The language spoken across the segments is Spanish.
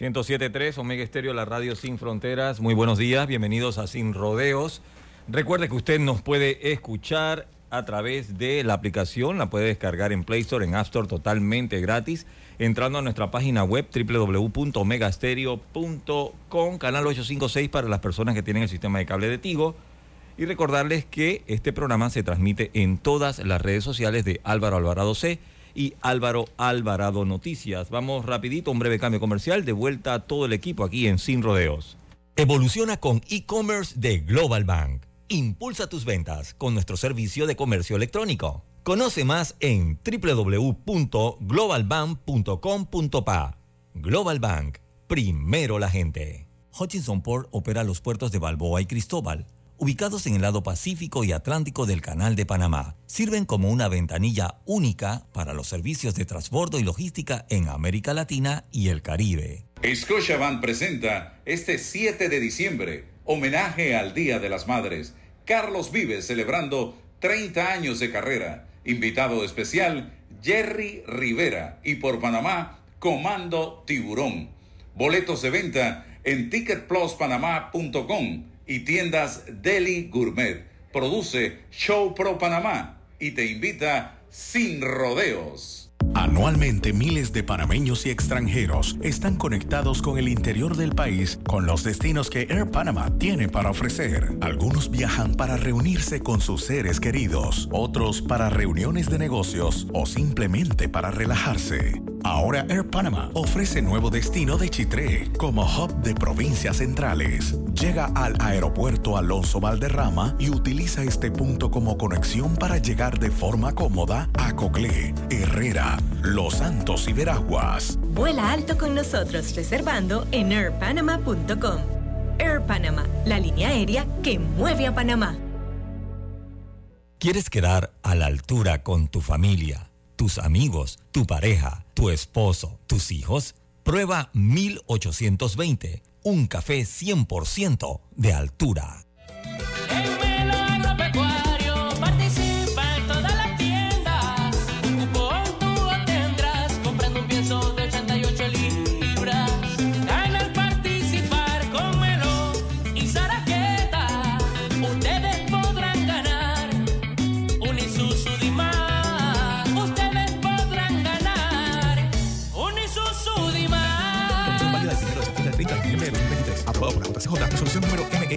...107.3 Omega Estéreo, la radio sin fronteras. Muy buenos días, bienvenidos a Sin Rodeos. Recuerde que usted nos puede escuchar a través de la aplicación, la puede descargar en Play Store, en App Store totalmente gratis, entrando a nuestra página web www.omegastereo.com, canal 856 para las personas que tienen el sistema de cable de Tigo. Y recordarles que este programa se transmite en todas las redes sociales de Álvaro Alvarado C y Álvaro Alvarado Noticias. Vamos rapidito, un breve cambio comercial, de vuelta a todo el equipo aquí en Sin Rodeos. Evoluciona con e-commerce de Global Bank Impulsa tus ventas con nuestro servicio de comercio electrónico. Conoce más en www.globalbank.com.pa. Global Bank, primero la gente. Hutchinson Port opera los puertos de Balboa y Cristóbal, ubicados en el lado Pacífico y Atlántico del Canal de Panamá. Sirven como una ventanilla única para los servicios de transbordo y logística en América Latina y el Caribe. Scotiabank presenta este 7 de diciembre homenaje al Día de las Madres Carlos Vives celebrando 30 años de carrera. Invitado especial, Jerry Rivera. Y por Panamá, Comando Tiburón. Boletos de venta en ticketpluspanamá.com y tiendas Deli Gourmet. Produce Show Pro Panamá y te invita sin rodeos. Anualmente miles de panameños y extranjeros están conectados con el interior del país con los destinos que Air Panama tiene para ofrecer. Algunos viajan para reunirse con sus seres queridos, otros para reuniones de negocios o simplemente para relajarse. Ahora Air Panama ofrece nuevo destino de Chitré como hub de provincias centrales. Llega al aeropuerto Alonso Valderrama y utiliza este punto como conexión para llegar de forma cómoda a Coclé, Herrera, Los Santos y Veraguas. Vuela alto con nosotros reservando en airpanama.com. Air Panama, la línea aérea que mueve a Panamá. ¿Quieres quedar a la altura con tu familia? Tus amigos, tu pareja, tu esposo, tus hijos, prueba 1820, un café 100% de altura. resolución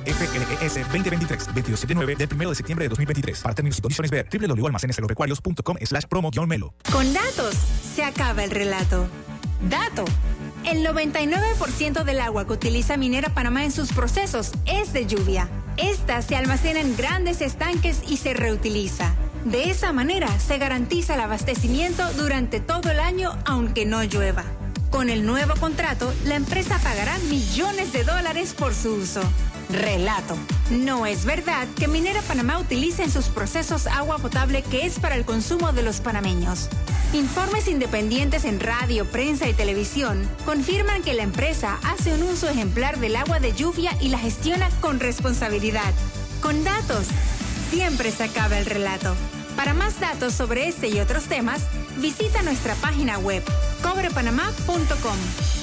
MEFLES 2023, 279 del 1 de septiembre de 2023. Para términos y condiciones ver www.almacenesagropecuarios.com slash promo-melo. Con datos se acaba el relato. Dato. El 99% del agua que utiliza Minera Panamá en sus procesos es de lluvia. Esta se almacena en grandes estanques y se reutiliza. De esa manera se garantiza el abastecimiento durante todo el año aunque no llueva. Con el nuevo contrato, la empresa pagará millones de dólares por su uso. Relato. No es verdad que Minera Panamá utilice en sus procesos agua potable que es para el consumo de los panameños. Informes independientes en radio, prensa y televisión confirman que la empresa hace un uso ejemplar del agua de lluvia y la gestiona con responsabilidad. Con datos, siempre se acaba el relato. Para más datos sobre este y otros temas, visita nuestra página web cobrepanamá.com.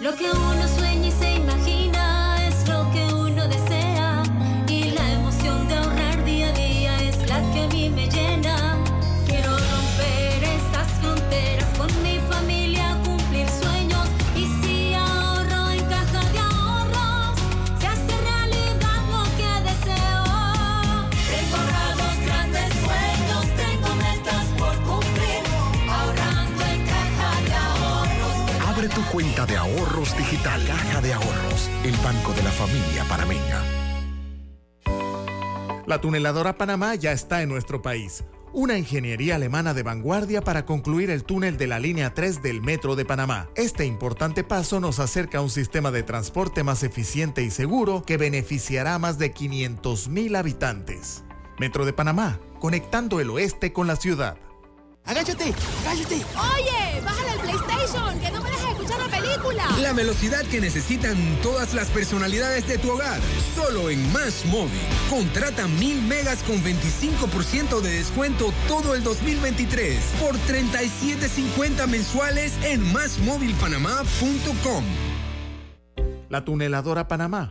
Lo que uno sueña cuenta de ahorros digital. Caja de Ahorros, el banco de la familia panameña. La tuneladora Panamá ya está en nuestro país. Una ingeniería alemana de vanguardia para concluir el túnel de la línea 3 del Metro de Panamá. Este importante paso nos acerca a un sistema de transporte más eficiente y seguro que beneficiará a más de 500.000 habitantes. Metro de Panamá, conectando el oeste con la ciudad. ¡Agáchate! ¡Agáchate! Oye, bájale el PlayStation, que no película. La velocidad que necesitan todas las personalidades de tu hogar. Solo en Más Móvil. Contrata mil megas con 25% de descuento todo el 2023 por 37.50 mensuales en másmóvilpanamá.com. La tuneladora Panamá,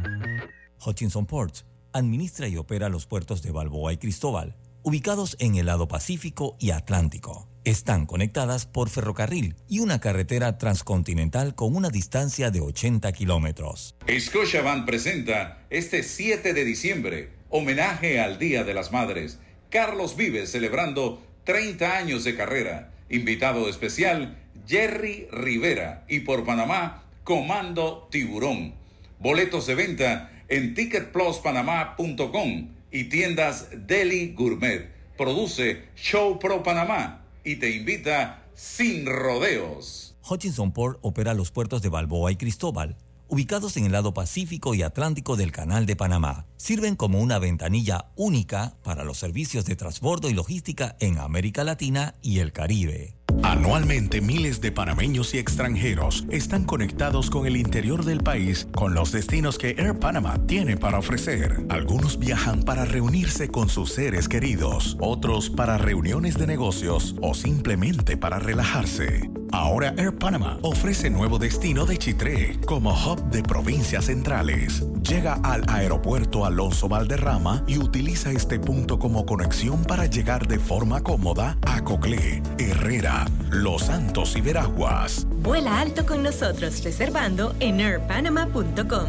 Hutchinson Ports administra y opera los puertos de Balboa y Cristóbal, ubicados en el lado Pacífico y Atlántico. Están conectadas por ferrocarril y una carretera transcontinental con una distancia de 80 kilómetros. Scotiabank presenta este 7 de diciembre, homenaje al Día de las Madres. Carlos Vives celebrando 30 años de carrera. Invitado especial, Jerry Rivera. Y por Panamá, Comando Tiburón. Boletos de venta en ticketpluspanamá.com y tiendas Deli Gourmet. Produce Show Pro Panamá y te invita sin rodeos. Hutchinson Port opera los puertos de Balboa y Cristóbal, ubicados en el lado Pacífico y Atlántico del Canal de Panamá. Sirven como una ventanilla única para los servicios de transbordo y logística en América Latina y el Caribe. Anualmente miles de panameños y extranjeros están conectados con el interior del país con los destinos que Air Panama tiene para ofrecer. Algunos viajan para reunirse con sus seres queridos, otros para reuniones de negocios o simplemente para relajarse. Ahora Air Panama ofrece nuevo destino de Chitré como hub de provincias centrales. Llega al aeropuerto Alonso Valderrama y utiliza este punto como conexión para llegar de forma cómoda a Coclé, Herrera, Los Santos y Veraguas. Vuela alto con nosotros reservando en airpanama.com.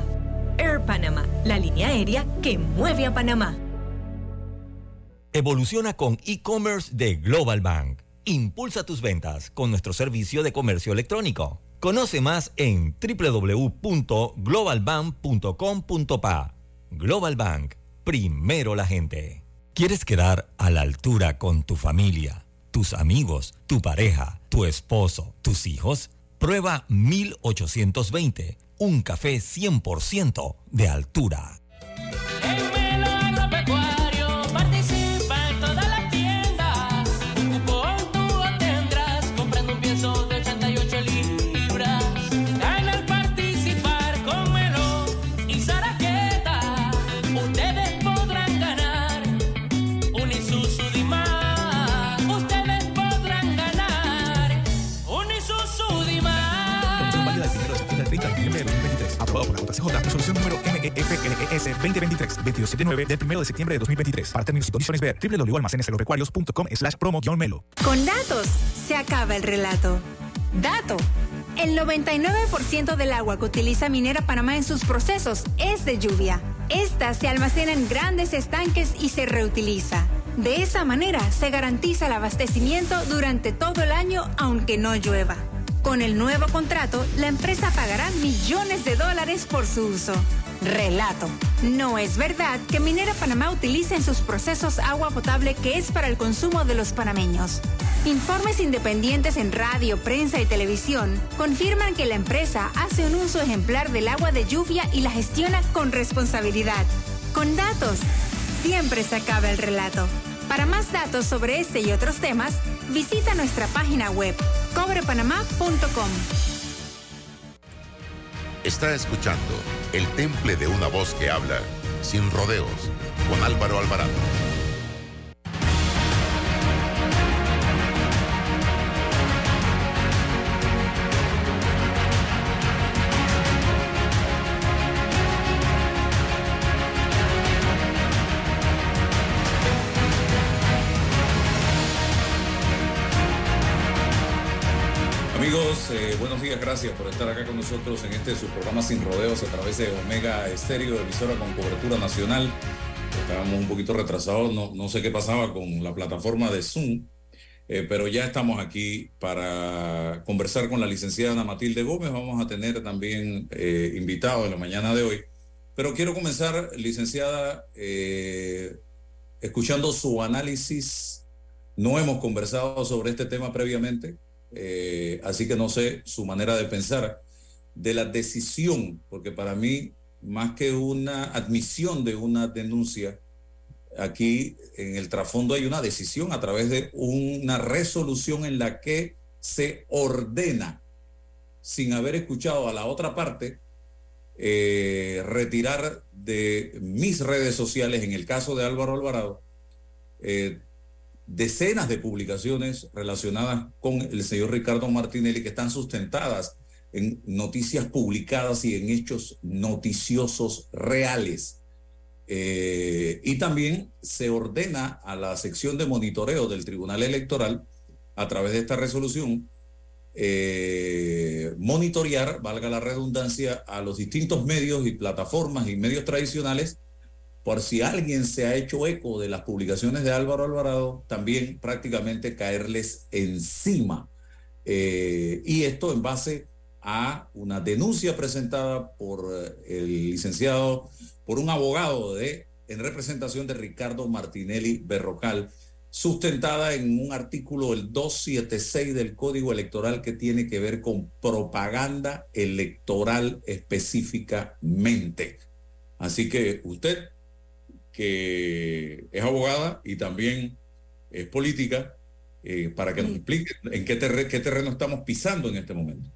Air Panama, la línea aérea que mueve a Panamá. Evoluciona con e-commerce de Global Bank. Impulsa tus ventas con nuestro servicio de comercio electrónico. Conoce más en www.globalbank.com.pa. Global Bank, primero la gente. ¿Quieres quedar a la altura con tu familia, tus amigos, tu pareja, tu esposo, tus hijos? Prueba 1820, un café 100% de altura. JCJ. Resolución número MEFLES 2023-279 del 1 de septiembre de 2023. Para términos y condiciones ver www.almacenesagropecuarios.com slash promo-melo. Con datos se acaba el relato. Dato. El 99% del agua que utiliza Minera Panamá en sus procesos es de lluvia. Esta se almacena en grandes estanques y se reutiliza. De esa manera se garantiza el abastecimiento durante todo el año aunque no llueva. Con el nuevo contrato, la empresa pagará millones de dólares por su uso. Relato. No es verdad que Minera Panamá utilice en sus procesos agua potable que es para el consumo de los panameños. Informes independientes en radio, prensa y televisión confirman que la empresa hace un uso ejemplar del agua de lluvia y la gestiona con responsabilidad. Con datos, siempre se acaba el relato. Para más datos sobre este y otros temas, visita nuestra página web cobrepanamá.com. Está escuchando El Temple de una voz que habla sin rodeos con Álvaro Alvarado. Gracias por estar acá con nosotros en este su programa Sin Rodeos a través de Omega Estéreo, emisora con cobertura nacional. Estábamos un poquito retrasados, no, no sé qué pasaba con la plataforma de Zoom, eh, pero ya estamos aquí para conversar con la licenciada Ana Matilde Gómez. Vamos a tener también eh, invitados en la mañana de hoy. Pero quiero comenzar, licenciada, eh, escuchando su análisis. No hemos conversado sobre este tema previamente. Eh, así que no sé su manera de pensar de la decisión, porque para mí, más que una admisión de una denuncia, aquí en el trasfondo hay una decisión a través de una resolución en la que se ordena, sin haber escuchado a la otra parte, eh, retirar de mis redes sociales, en el caso de Álvaro Alvarado, eh, decenas de publicaciones relacionadas con el señor Ricardo Martinelli que están sustentadas en noticias publicadas y en hechos noticiosos reales. Eh, y también se ordena a la sección de monitoreo del Tribunal Electoral, a través de esta resolución, eh, monitorear, valga la redundancia, a los distintos medios y plataformas y medios tradicionales por si alguien se ha hecho eco de las publicaciones de Álvaro Alvarado, también prácticamente caerles encima. Eh, y esto en base a una denuncia presentada por eh, el licenciado, por un abogado en representación de Ricardo Martinelli Berrocal, sustentada en un artículo, el 276 del Código Electoral, que tiene que ver con propaganda electoral específicamente. Así que usted que es abogada y también es política, eh, para que nos explique en qué, terre- qué terreno estamos pisando en este momento.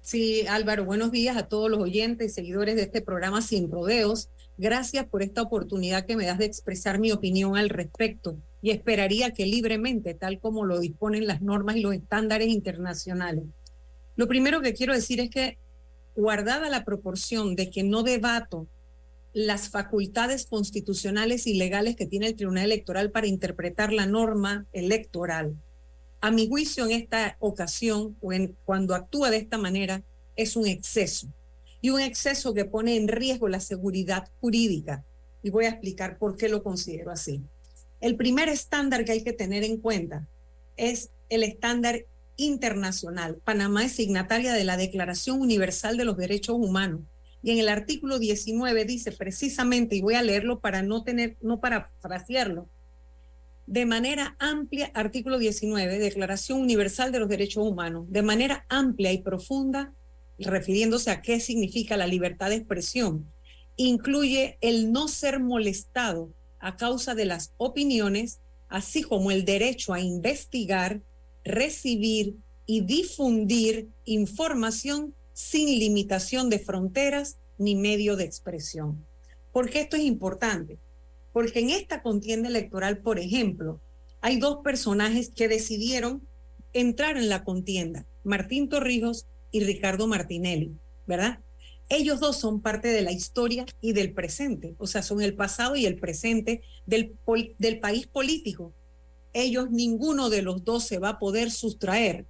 Sí, Álvaro, buenos días a todos los oyentes y seguidores de este programa Sin Rodeos. Gracias por esta oportunidad que me das de expresar mi opinión al respecto y esperaría que libremente, tal como lo disponen las normas y los estándares internacionales. Lo primero que quiero decir es que, guardada la proporción de que no debato las facultades constitucionales y legales que tiene el Tribunal Electoral para interpretar la norma electoral, a mi juicio en esta ocasión, cuando actúa de esta manera, es un exceso. Y un exceso que pone en riesgo la seguridad jurídica. Y voy a explicar por qué lo considero así. El primer estándar que hay que tener en cuenta es el estándar internacional. Panamá es signataria de la Declaración Universal de los Derechos Humanos. Y en el artículo 19 dice precisamente, y voy a leerlo para no tener, no para frasearlo, de manera amplia, artículo 19, Declaración Universal de los Derechos Humanos, de manera amplia y profunda, refiriéndose a qué significa la libertad de expresión, incluye el no ser molestado a causa de las opiniones, así como el derecho a investigar, recibir y difundir información sin limitación de fronteras ni medio de expresión. ¿Por qué esto es importante? Porque en esta contienda electoral, por ejemplo, hay dos personajes que decidieron entrar en la contienda, Martín Torrijos y Ricardo Martinelli, ¿verdad? Ellos dos son parte de la historia y del presente, o sea, son el pasado y el presente del, del país político. Ellos, ninguno de los dos se va a poder sustraer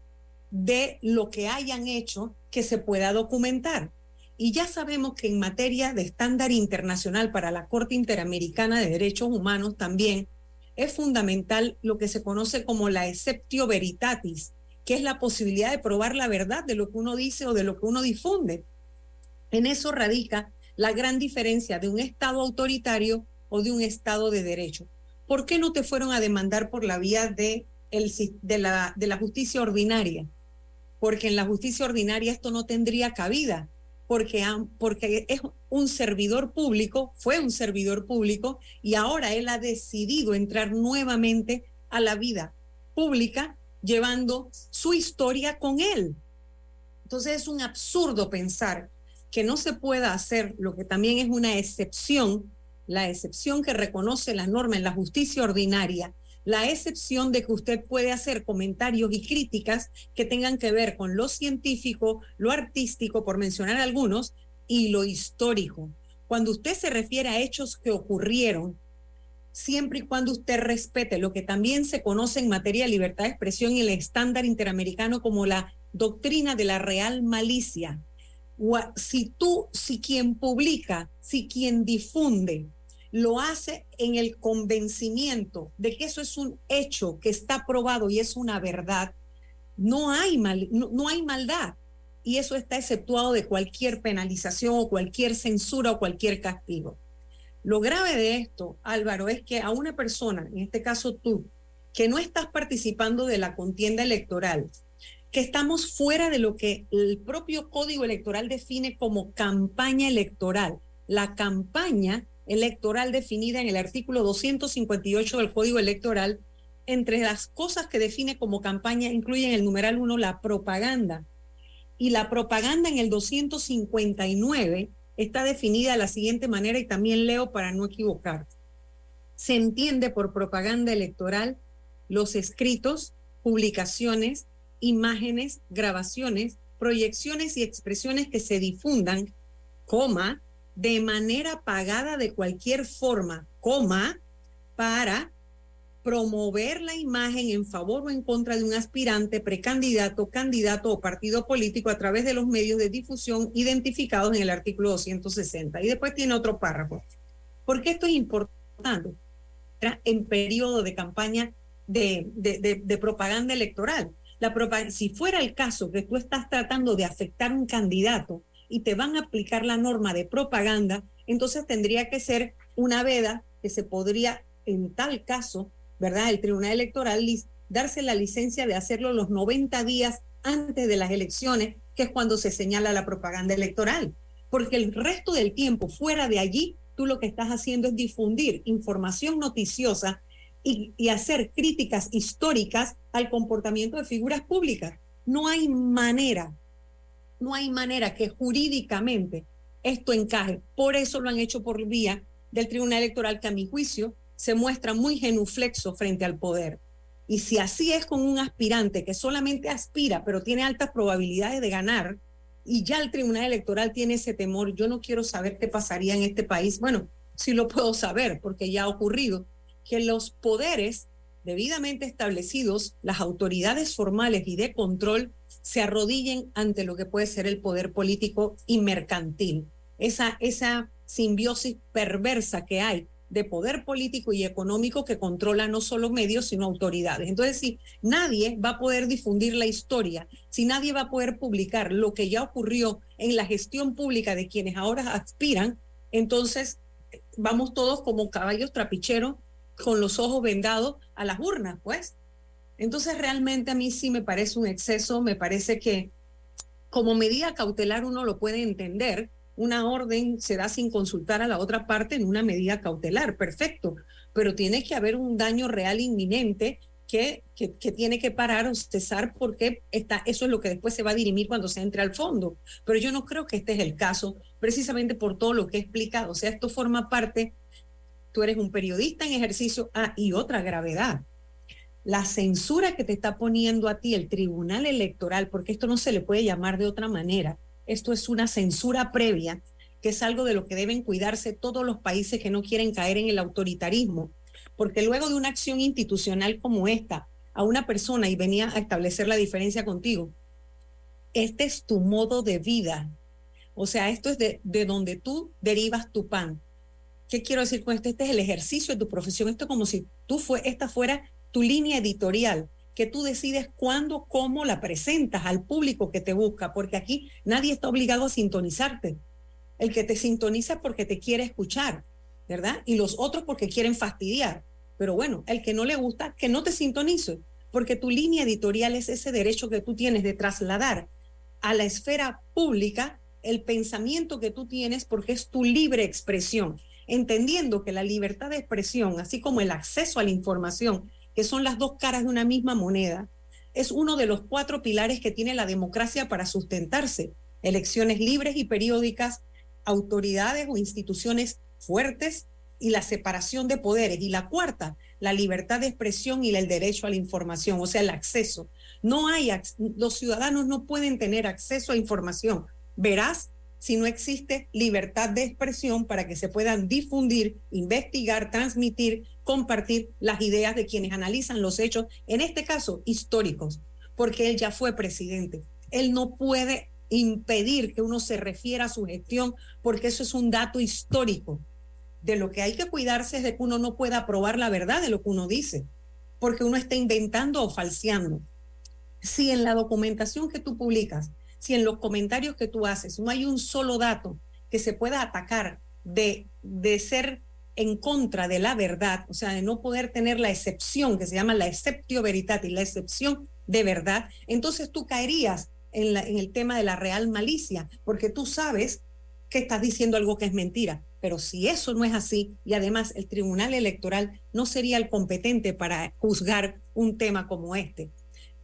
de lo que hayan hecho que se pueda documentar. Y ya sabemos que en materia de estándar internacional para la Corte Interamericana de Derechos Humanos también, es fundamental lo que se conoce como la exceptio veritatis, que es la posibilidad de probar la verdad de lo que uno dice o de lo que uno difunde. En eso radica la gran diferencia de un Estado autoritario o de un Estado de derecho. ¿Por qué no te fueron a demandar por la vía de, de la justicia ordinaria? Porque en la justicia ordinaria esto no tendría cabida, porque, es un servidor público, fue un servidor público y ahora él ha decidido entrar nuevamente a la vida pública llevando su historia con él. Entonces es un absurdo pensar que no se pueda hacer lo que también es una excepción, la excepción que reconoce la norma en la justicia ordinaria, la excepción de que usted puede hacer comentarios y críticas que tengan que ver con lo científico, lo artístico, por mencionar algunos, y lo histórico. Cuando usted se refiere a hechos que ocurrieron, siempre y cuando usted respete lo que también se conoce en materia de libertad de expresión y el estándar interamericano como la doctrina de la real malicia. Si tú, si quien publica, si quien difunde, lo hace en el convencimiento de que eso es un hecho que está probado y es una verdad, no hay, mal, no, hay maldad. Y eso está exceptuado de cualquier penalización o cualquier censura o cualquier castigo. Lo grave de esto, Álvaro, es que a una persona, en este caso tú, que no estás participando de la contienda electoral, que estamos fuera de lo que el propio código electoral define como campaña electoral. La campaña electoral definida en el artículo 258 del Código Electoral, entre las cosas que define como campaña incluyen el numeral 1 la propaganda. Y la propaganda en el 259 está definida de la siguiente manera y también leo para no equivocar. Se entiende por propaganda electoral los escritos, publicaciones, imágenes, grabaciones, proyecciones y expresiones que se difundan, coma, de manera pagada de cualquier forma, coma, para promover la imagen en favor o en contra de un aspirante, precandidato, candidato o partido político a través de los medios de difusión identificados en el artículo 260. Y después tiene otro párrafo. ¿Por qué esto es importante? En periodo de campaña de, de, propaganda electoral. La si fuera el caso que tú estás tratando de afectar un candidato y te van a aplicar la norma de propaganda, entonces tendría que ser una veda que se podría, en tal caso, ¿verdad? El Tribunal Electoral darse la licencia de hacerlo los 90 días antes de las elecciones, que es cuando se señala la propaganda electoral. Porque el resto del tiempo fuera de allí, tú lo que estás haciendo es difundir información noticiosa y, y hacer críticas históricas al comportamiento de figuras públicas. No hay manera no hay manera que jurídicamente esto encaje. Por eso lo han hecho por vía del Tribunal Electoral, que a mi juicio se muestra muy genuflexo frente al poder. Y si así es con un aspirante que solamente aspira, pero tiene altas probabilidades de ganar, y ya el Tribunal Electoral tiene ese temor, yo no quiero saber qué pasaría en este país. Bueno, sí lo puedo saber porque ya ha ocurrido, que los poderes debidamente establecidos, las autoridades formales y de control, se arrodillen ante lo que puede ser el poder político y mercantil. Esa, esa simbiosis perversa que hay de poder político y económico que controla no solo medios, sino autoridades. Entonces, si nadie va a poder difundir la historia, si nadie va a poder publicar lo que ya ocurrió en la gestión pública de quienes ahora aspiran, entonces vamos todos como caballos trapicheros con los ojos vendados a las urnas, pues. Entonces realmente a mí sí me parece un exceso, me parece que como medida cautelar uno lo puede entender, una orden se da sin consultar a la otra parte en una medida cautelar, perfecto, pero tiene que haber un daño real inminente que, que, tiene que parar o cesar porque está, eso es lo que después se va a dirimir cuando se entre al fondo. Pero yo no creo que este es el caso, precisamente por todo lo que he explicado. O sea, esto forma parte, tú eres un periodista en ejercicio, ah, y otra gravedad la censura que te está poniendo a ti el Tribunal Electoral, porque esto no se le puede llamar de otra manera, esto es una censura previa, que es algo de lo que deben cuidarse todos los países que no quieren caer en el autoritarismo, porque luego de una acción institucional como esta, a una persona y venía a establecer la diferencia contigo, este es tu modo de vida, o sea, esto es de, de donde tú derivas tu pan ¿Qué quiero decir con esto? Este es el ejercicio de tu profesión. Esto es como si tú fue, esta fuera tu línea editorial, que tú decides cuándo, cómo la presentas al público que te busca, porque aquí nadie está obligado a sintonizarte. El que te sintoniza porque te quiere escuchar, ¿verdad? Y los otros porque quieren fastidiar. Pero bueno, el que no le gusta, que no te sintonice, porque tu línea editorial es ese derecho que tú tienes de trasladar a la esfera pública el pensamiento que tú tienes porque es tu libre expresión, entendiendo que la libertad de expresión, así como el acceso a la información, que son las dos caras de una misma moneda, es uno de los cuatro pilares que tiene la democracia para sustentarse. Elecciones libres y periódicas, autoridades o instituciones fuertes y la separación de poderes. Y la cuarta, la libertad de expresión y el derecho a la información, o sea, el acceso. No hay, los ciudadanos no pueden tener acceso a información. Verás si no existe libertad de expresión para que se puedan difundir, investigar, transmitir, compartir las ideas de quienes analizan los hechos, en este caso históricos, porque él ya fue presidente. Él no puede impedir que uno se refiera a su gestión porque eso es un dato histórico. De lo que hay que cuidarse es de que uno no pueda probar la verdad de lo que uno dice, porque uno está inventando o falseando. Si en la documentación que tú publicas si en los comentarios que tú haces no hay un solo dato que se pueda atacar de, de ser en contra de la verdad, o sea, de no poder tener la excepción que se llama la exceptio veritatis, la excepción de verdad, entonces tú caerías en, la, en el tema de la real malicia, porque tú sabes que estás diciendo algo que es mentira. Pero si eso no es así, y además el Tribunal Electoral no sería el competente para juzgar un tema como este,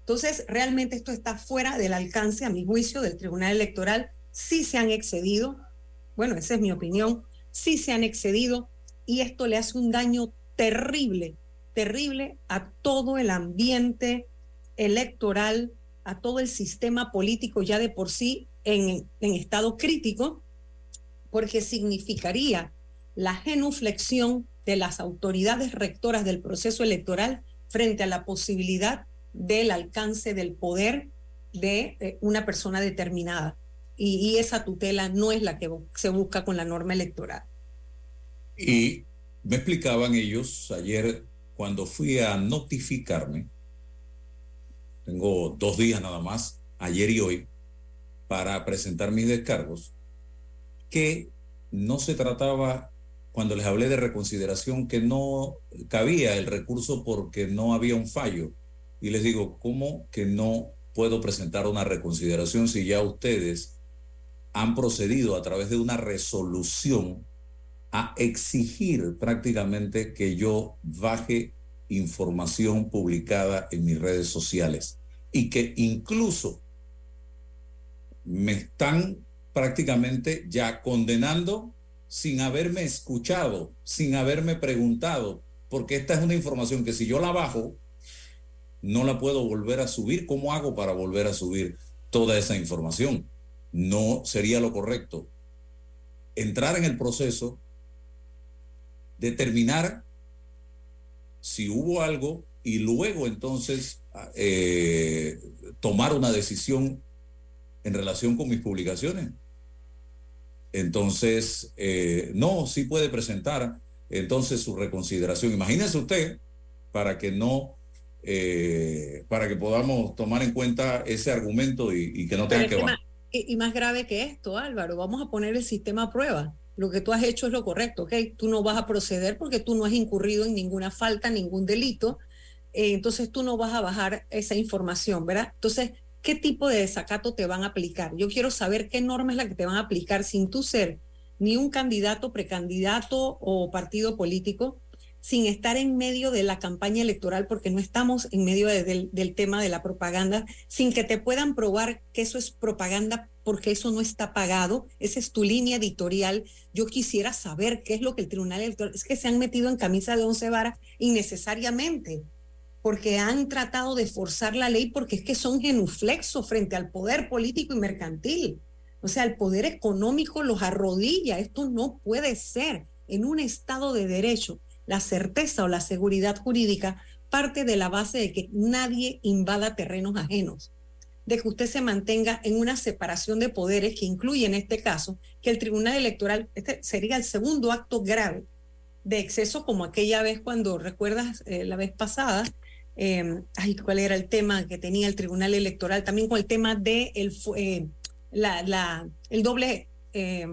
entonces, realmente esto está fuera del alcance, a mi juicio, del Tribunal Electoral. Sí se han excedido, bueno, esa es mi opinión, sí se han excedido y esto le hace un daño terrible, terrible a todo el ambiente electoral, a todo el sistema político ya de por sí en, en estado crítico, porque significaría la genuflexión de las autoridades rectoras del proceso electoral frente a la posibilidad del alcance del poder de eh, una persona determinada. Y, esa tutela no es la que se busca con la norma electoral. Y me explicaban ellos ayer cuando fui a notificarme, tengo dos días nada más, ayer y hoy, para presentar mis descargos, que no se trataba, cuando les hablé de reconsideración, que no cabía el recurso porque no había un fallo, y les digo, ¿cómo que no puedo presentar una reconsideración si ya ustedes han procedido a través de una resolución a exigir prácticamente que yo baje información publicada en mis redes sociales y que incluso me están prácticamente ya condenando sin haberme escuchado, sin haberme preguntado, porque esta es una información que si yo la bajo, no la puedo volver a subir. ¿Cómo hago para volver a subir toda esa información? No sería lo correcto. Entrar en el proceso, determinar si hubo algo y luego entonces eh, tomar una decisión en relación con mis publicaciones. Entonces, eh, no, sí puede presentar entonces su reconsideración. Imagínese usted, para que no eh, para que podamos tomar en cuenta ese argumento y, que no tenga que bajar. Y, más grave que esto, Álvaro, vamos a poner el sistema a prueba. Lo que tú has hecho es lo correcto, ¿ok? Tú no vas a proceder porque tú no has incurrido en ninguna falta, ningún delito. Eh, entonces tú no vas a bajar esa información, ¿verdad? Entonces, ¿qué tipo de desacato te van a aplicar? Yo quiero saber qué norma es la que te van a aplicar sin tú ser ni un candidato, precandidato o partido político, sin estar en medio de la campaña electoral, porque no estamos en medio del, tema de la propaganda, sin que te puedan probar que eso es propaganda, porque eso no está pagado, esa es tu línea editorial. Yo quisiera saber qué es lo que el Tribunal Electoral, es que se han metido en camisa de once varas innecesariamente, porque han tratado de forzar la ley, porque es que son genuflexos frente al poder político y mercantil. O sea, el poder económico los arrodilla. Esto no puede ser en un Estado de Derecho la certeza o la seguridad jurídica parte de la base de que nadie invada terrenos ajenos, de que usted se mantenga en una separación de poderes que incluye en este caso que el Tribunal Electoral, este sería el segundo acto grave de exceso como aquella vez cuando, recuerdas, eh, la vez pasada, eh, ay, ¿cuál era el tema que tenía el Tribunal Electoral? También con el tema de el, eh, la, la, el doble, eh,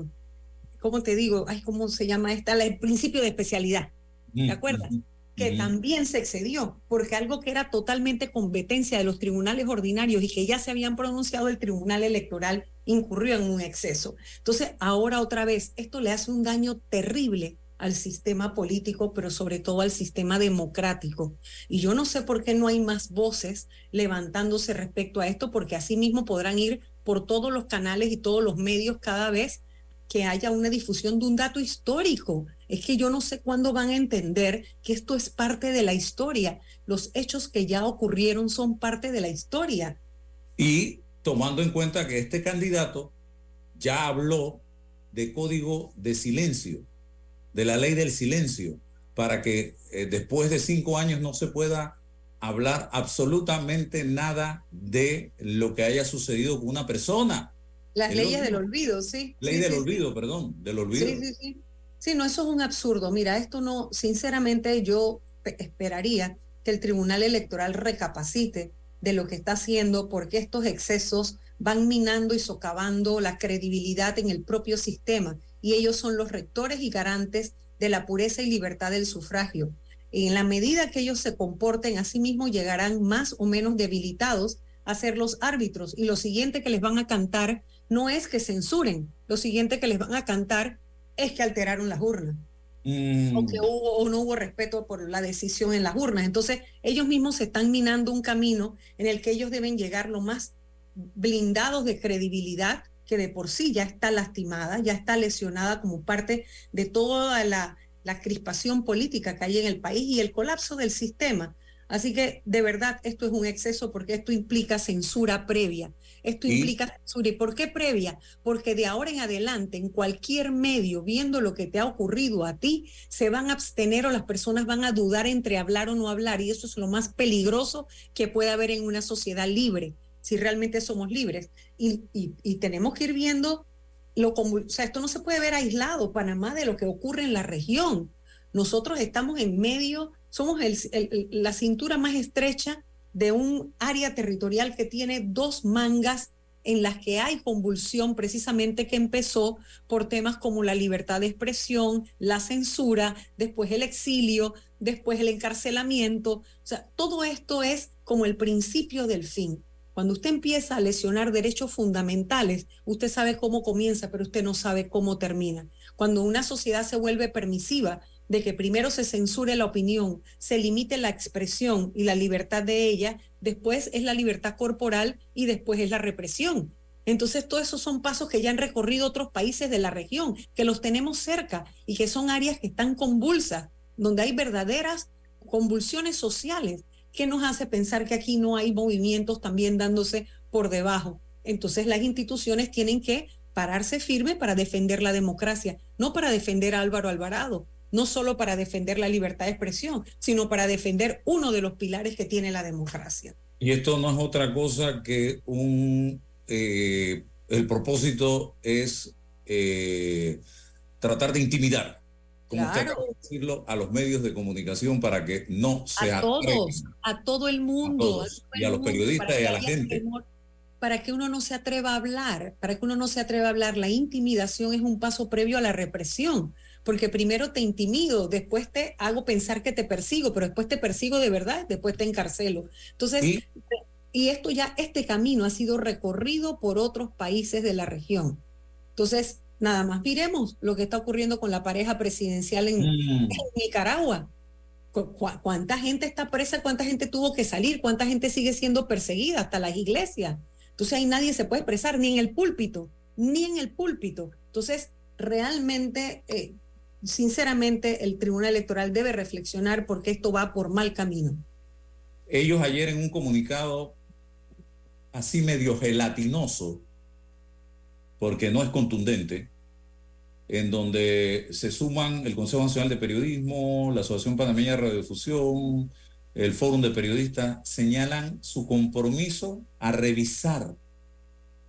¿cómo te digo? Ay, ¿cómo se llama esta? El principio de especialidad. ¿Te acuerdas? Que también se excedió, porque algo que era totalmente competencia de los tribunales ordinarios y que ya se habían pronunciado, el Tribunal Electoral incurrió en un exceso. Entonces, ahora otra vez, esto le hace un daño terrible al sistema político, pero sobre todo al sistema democrático. Y yo no sé por qué no hay más voces levantándose respecto a esto, porque así mismo podrán ir por todos los canales y todos los medios cada vez que haya una difusión de un dato histórico. Es que yo no sé cuándo van a entender que esto es parte de la historia. Los hechos que ya ocurrieron son parte de la historia. Y tomando en cuenta que este candidato ya habló de código de silencio, de la ley del silencio, para que eh, después de cinco años no se pueda hablar absolutamente nada de lo que haya sucedido con una persona. Las El leyes otro- del olvido, sí. Ley Sí, del sí, sí. olvido, perdón, del olvido. Sí, sí, sí. Sí, no, eso es un absurdo. Mira, esto no, sinceramente yo pe- esperaría que el Tribunal Electoral recapacite de lo que está haciendo porque estos excesos van minando y socavando la credibilidad en el propio sistema y ellos son los rectores y garantes de la pureza y libertad del sufragio. Y en la medida que ellos se comporten, así mismo llegarán más o menos debilitados a ser los árbitros. Y lo siguiente que les van a cantar no es que censuren, lo siguiente que les van a cantar es que alteraron las urnas Mm, o que hubo o no hubo respeto por la decisión en las urnas. Entonces, ellos mismos se están minando un camino en el que ellos deben llegar lo más blindados de credibilidad que de por sí ya está lastimada, ya está lesionada como parte de toda la, la crispación política que hay en el país y el colapso del sistema. Así que de verdad esto es un exceso porque esto implica censura previa. Esto Y- implica censura. ¿Y por qué previa? Porque de ahora en adelante, en cualquier medio, viendo lo que te ha ocurrido a ti, se van a abstener o las personas van a dudar entre hablar o no hablar. Y eso es lo más peligroso que puede haber en una sociedad libre, si realmente somos libres. Y, y- y tenemos que ir viendo lo como, o sea, esto no se puede ver aislado, Panamá, de lo que ocurre en la región. Nosotros estamos en medio, somos el- el- el- la cintura más estrecha de un área territorial que tiene dos mangas en las que hay convulsión precisamente que empezó por temas como la libertad de expresión, la censura, después el exilio, después el encarcelamiento. Todo esto es como el principio del fin. Cuando usted empieza a lesionar derechos fundamentales, usted sabe cómo comienza, pero usted no sabe cómo termina. Cuando una sociedad se vuelve permisiva de que primero se censure la opinión, se limite la expresión y la libertad de ella, después es la libertad corporal y después es la represión. Entonces, todos esos son pasos que ya han recorrido otros países de la región, que los tenemos cerca y que son áreas que están convulsas, donde hay verdaderas convulsiones sociales. que nos hace pensar que aquí no hay movimientos también dándose por debajo? Entonces, las instituciones tienen que pararse firme para defender la democracia, no para defender a Álvaro Alvarado, no solo para defender la libertad de expresión, sino para defender uno de los pilares que tiene la democracia. Y esto no es otra cosa que un... eh, el propósito es eh, tratar de intimidar, como usted Claro. acaba de decirlo, a los medios de comunicación para que no se a todos, a todo el mundo, todos, todo y a los mundo, periodistas y a la gente. temor, Para que uno no se atreva a hablar, para que uno no se atreva a hablar, la intimidación es un paso previo a la represión, porque primero te intimido, después te hago pensar que te persigo, pero después te persigo de verdad, después te encarcelo. Entonces, y esto ya, este camino ha sido recorrido por otros países de la región. Entonces, nada más miremos lo que está ocurriendo con la pareja presidencial en, Mm. en Nicaragua. Cu- cu- ¿Cuánta gente está presa? ¿Cuánta gente tuvo que salir? ¿Cuánta gente sigue siendo perseguida? Hasta las iglesias. Entonces ahí nadie se puede expresar, ni en el púlpito, ni en el púlpito. Entonces, realmente, eh, sinceramente, el Tribunal Electoral debe reflexionar porque esto va por mal camino. Ellos ayer en un comunicado así medio gelatinoso, porque no es contundente, en donde se suman el Consejo Nacional de Periodismo, la Asociación Panameña de Radiodifusión, el Fórum de Periodistas, señalan su compromiso a revisar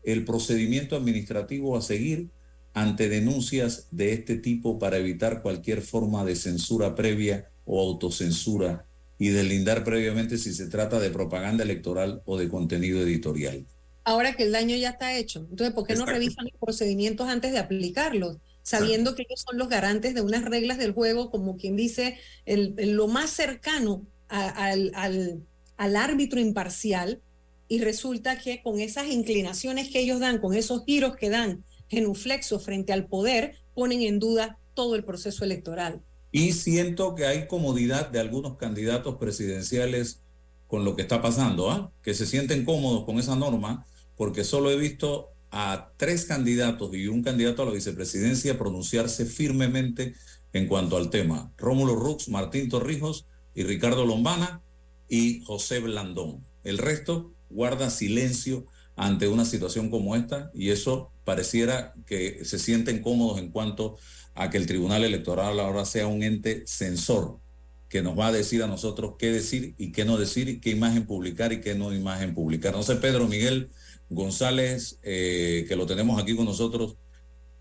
el procedimiento administrativo a seguir ante denuncias de este tipo para evitar cualquier forma de censura previa o autocensura y deslindar previamente si se trata de propaganda electoral o de contenido editorial. Ahora que el daño ya está hecho. Entonces, ¿por qué no revisan los procedimientos antes de aplicarlos? Sabiendo que ellos son los garantes de unas reglas del juego, como quien dice, el, el- lo más cercano a- al, al- al árbitro imparcial, y resulta que con esas inclinaciones que ellos dan, con esos giros que dan genuflexos frente al poder, ponen en duda todo el proceso electoral. Y siento que hay comodidad de algunos candidatos presidenciales con lo que está pasando, ¿ah? que se sienten cómodos con esa norma, porque solo he visto a tres candidatos y un candidato a la vicepresidencia pronunciarse firmemente en cuanto al tema. Rómulo Rux, Martín Torrijos y Ricardo Lombana y José Blandón. El resto guarda silencio ante una situación como esta y eso pareciera que se sienten cómodos en cuanto a que el Tribunal Electoral ahora sea un ente censor que nos va a decir a nosotros qué decir y qué no decir, y qué imagen publicar y qué no imagen publicar. No sé, Pedro Miguel González, eh, que lo tenemos aquí con nosotros,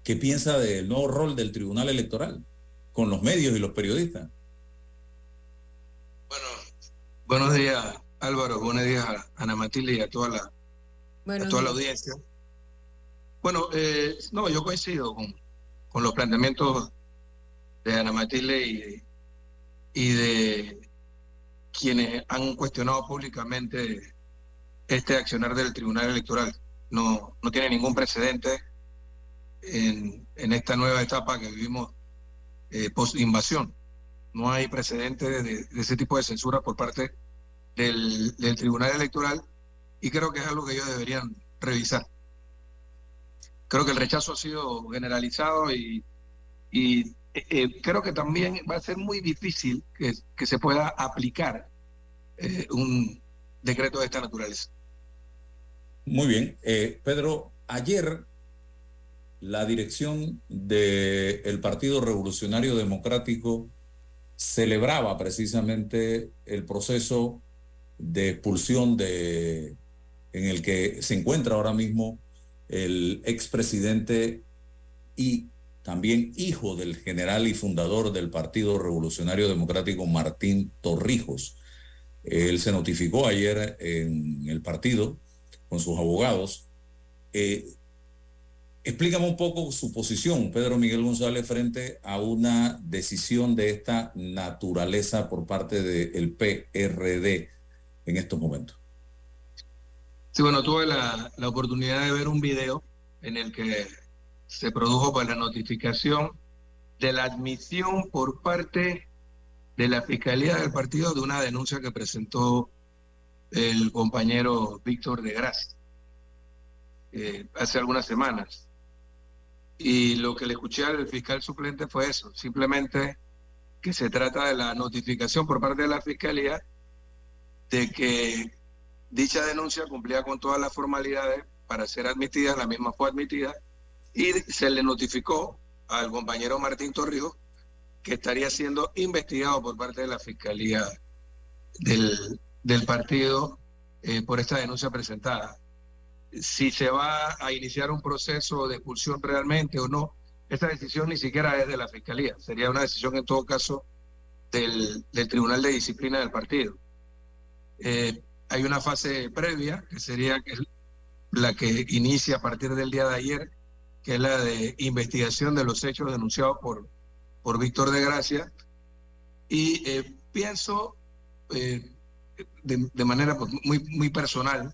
¿qué piensa del nuevo rol del Tribunal Electoral con los medios y los periodistas? Buenos días, Álvaro. Buenos días a Ana Matilde y a toda la, a toda la audiencia. Bueno, eh, no, yo coincido con, los planteamientos de Ana Matilde y, de quienes han cuestionado públicamente este accionar del Tribunal Electoral. No, no tiene ningún precedente en, esta nueva etapa que vivimos eh, post-invasión. No hay precedente de, de ese tipo de censura por parte del, del Tribunal Electoral y creo que es algo que ellos deberían revisar. Creo que el rechazo ha sido generalizado y, eh, creo que también va a ser muy difícil que, que se pueda aplicar eh, un decreto de esta naturaleza. Muy bien. Eh, Pedro, ayer la dirección del Partido Revolucionario Democrático celebraba precisamente el proceso de expulsión de, en el que se encuentra ahora mismo el expresidente y también hijo del general y fundador del Partido Revolucionario Democrático, Martín Torrijos. Él se notificó ayer en el partido con sus abogados. Eh, explícame un poco su posición, Pedro Miguel González, frente a una decisión de esta naturaleza por parte del PRD en estos momentos. Sí, bueno, tuve la, la oportunidad de ver un video en el que se produjo pues, la notificación de la admisión por parte de la Fiscalía del Partido de una denuncia que presentó el compañero Víctor de Gracia eh, hace algunas semanas. Y lo que le escuché al fiscal suplente fue eso, simplemente que se trata de la notificación por parte de la Fiscalía de que dicha denuncia cumplía con todas las formalidades para ser admitida, la misma fue admitida, y se le notificó al compañero Martín Torrijos que estaría siendo investigado por parte de la Fiscalía del, del partido eh, por esta denuncia presentada. Si se va a iniciar un proceso de expulsión realmente o no, esta decisión ni siquiera es de la Fiscalía, sería una decisión en todo caso del, del Tribunal de Disciplina del partido. Eh, hay una fase previa, que sería la que inicia a partir del día de ayer, que es la de investigación de los hechos denunciados por, por Víctor de Gracia. Y eh, pienso eh, de, de, manera pues, muy, muy personal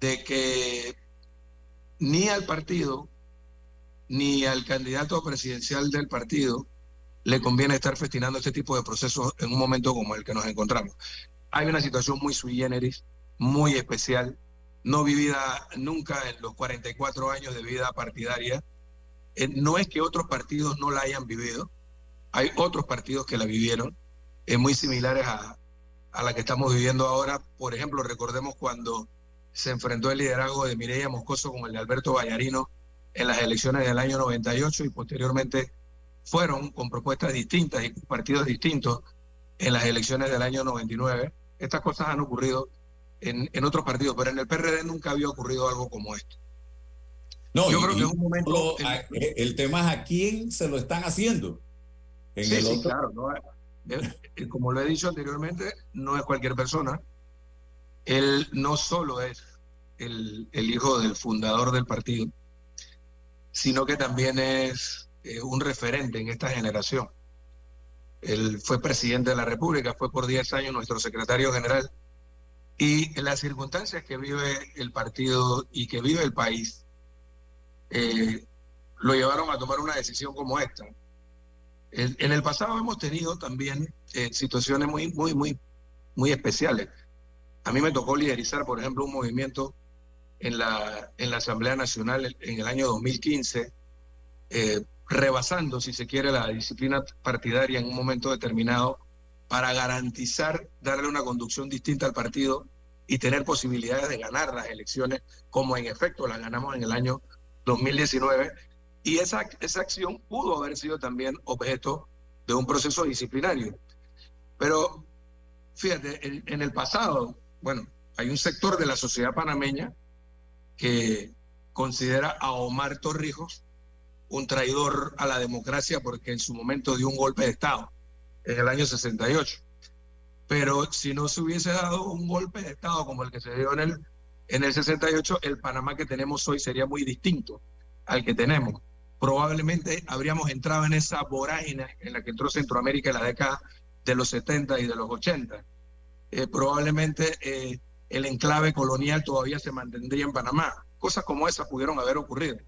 de que ni al partido ni al candidato presidencial del partido le conviene estar festinando este tipo de procesos en un momento como el que nos encontramos. Hay una situación muy sui generis, muy especial, no vivida nunca en los 44 años de vida partidaria. Eh, no es que otros partidos no la hayan vivido, hay otros partidos que la vivieron, eh, muy similares a, a la que estamos viviendo ahora. Por ejemplo, recordemos cuando se enfrentó el liderazgo de Mireya Moscoso con el de Alberto Vallarino en las elecciones del año 98 y posteriormente fueron con propuestas distintas y partidos distintos en las elecciones del año 99. Estas cosas han ocurrido en, en, otros partidos, pero en el PRD nunca había ocurrido algo como esto. No, Yo creo que en un momento- a- eh, el tema es a quién se lo están haciendo. En Sí, el sí, otro- claro. ¿no? Eh, eh, Como lo he dicho anteriormente, no es cualquier persona. Él no solo es el, el hijo del fundador del partido, sino que también es eh, un referente en esta generación. Él fue presidente de la República, fue por 10 años nuestro secretario general. Y en las circunstancias que vive el partido y que vive el país, eh, lo llevaron a tomar una decisión como esta. En, el pasado hemos tenido también eh, situaciones muy, muy, muy, muy especiales. A mí me tocó liderizar, por ejemplo, un movimiento en la, en la Asamblea Nacional en el año 2015, eh, rebasando, si se quiere, la disciplina partidaria en un momento determinado para garantizar darle una conducción distinta al partido y tener posibilidades de ganar las elecciones, como en efecto las ganamos en el año 2019. Y esa, esa acción pudo haber sido también objeto de un proceso disciplinario. Pero fíjate, en, en el pasado, bueno, hay un sector de la sociedad panameña que considera a Omar Torrijos un traidor a la democracia porque en su momento dio un golpe de Estado en el año 68. Pero si no se hubiese dado un golpe de Estado como el que se dio en el, en el 68, el Panamá que tenemos hoy sería muy distinto al que tenemos. Probablemente habríamos entrado en esa vorágine en la que entró Centroamérica en la década de los 70 y de los 80. Eh, probablemente eh, el enclave colonial todavía se mantendría en Panamá. Cosas como esas pudieron haber ocurrido.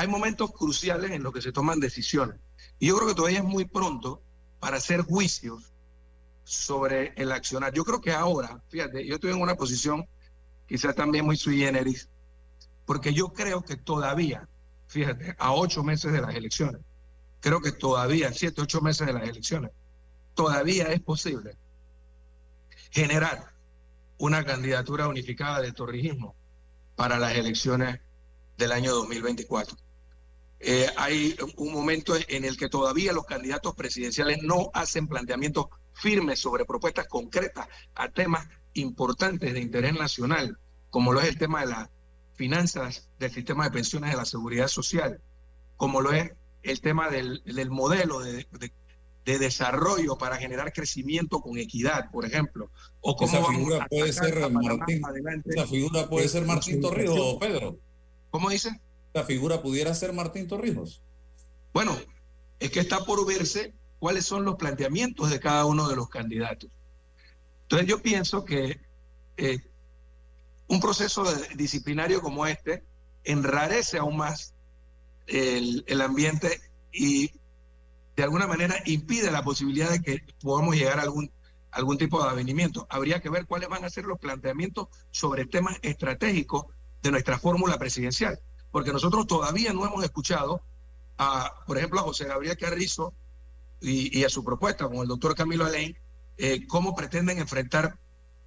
Hay momentos cruciales en los que se toman decisiones. Y yo creo que todavía es muy pronto para hacer juicios sobre el accionar. Yo creo que ahora, fíjate, yo estoy en una posición quizás también muy sui generis, porque yo creo que todavía, fíjate, a ocho meses de las elecciones, creo que todavía, siete, ocho meses de las elecciones, todavía es posible generar una candidatura unificada de torrijismo para las elecciones del año 2024. Eh, hay un momento en el que todavía los candidatos presidenciales no hacen planteamientos firmes sobre propuestas concretas a temas importantes de interés nacional, como lo es el tema de las finanzas del sistema de pensiones de la seguridad social, como lo es el tema del, del modelo de, de- de desarrollo para generar crecimiento con equidad, por ejemplo, o cómo Esa figura puede ser Martín. adelante Esa figura puede de ser Martín Torrijos. Pedro. ¿Cómo dice? Esa figura pudiera ser Martín Torrijos. Bueno, es que está por verse cuáles son los planteamientos de cada uno de los candidatos. Entonces yo pienso que eh, un proceso disciplinario como este enrarece aún más el, el ambiente y de alguna manera impide la posibilidad de que podamos llegar a algún, algún tipo de avenimiento. Habría que ver cuáles van a ser los planteamientos sobre temas estratégicos de nuestra fórmula presidencial, porque nosotros todavía no hemos escuchado a, por ejemplo, a José Gabriel Carrizo y, y a su propuesta con el doctor Camilo Alain, eh, cómo pretenden enfrentar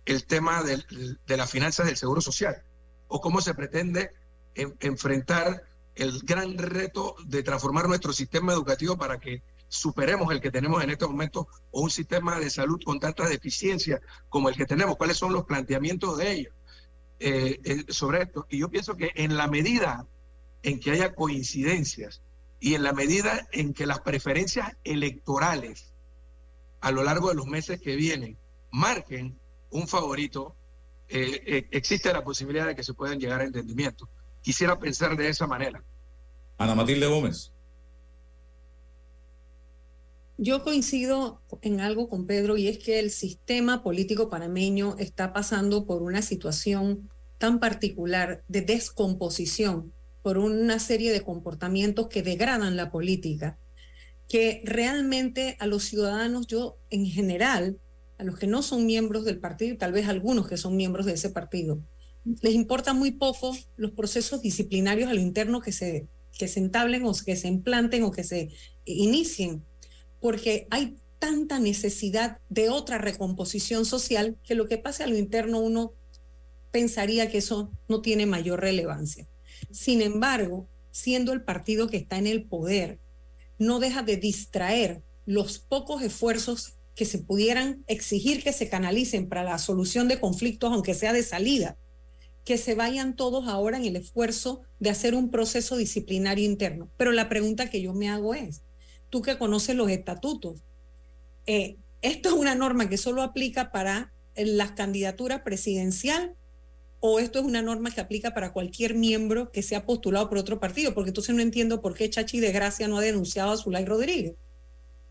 el tema del- de las finanzas del Seguro Social o cómo se pretende en- enfrentar el gran reto de transformar nuestro sistema educativo para que superemos el que tenemos en este momento o un sistema de salud con tantas deficiencias como el que tenemos. ¿Cuáles son los planteamientos de ellos eh, eh, sobre esto? Y yo pienso que en la medida en que haya coincidencias y en la medida en que las preferencias electorales a lo largo de los meses que vienen marquen un favorito, eh, eh, existe la posibilidad de que se puedan llegar a entendimiento. Quisiera pensar de esa manera. Ana Matilde Gómez. Yo coincido en algo con Pedro y es que el sistema político panameño está pasando por una situación tan particular de descomposición, por una serie de comportamientos que degradan la política, que realmente a los ciudadanos, yo en general, a los que no son miembros del partido y tal vez algunos que son miembros de ese partido, les importa muy poco los procesos disciplinarios a lo interno que se, que se entablen o que se implanten o que se inicien porque hay tanta necesidad de otra recomposición social que lo que pase a lo interno uno pensaría que eso no tiene mayor relevancia. Sin embargo, siendo el partido que está en el poder, no deja de distraer los pocos esfuerzos que se pudieran exigir que se canalicen para la solución de conflictos, aunque sea de salida, que se vayan todos ahora en el esfuerzo de hacer un proceso disciplinario interno. Pero la pregunta que yo me hago es, tú que conoces los estatutos, eh, ¿esto es una norma que solo aplica para las candidaturas presidencial o esto es una norma que aplica para cualquier miembro que sea postulado por otro partido? Porque entonces no entiendo por qué Chachi de Gracia no ha denunciado a Zulay Rodríguez.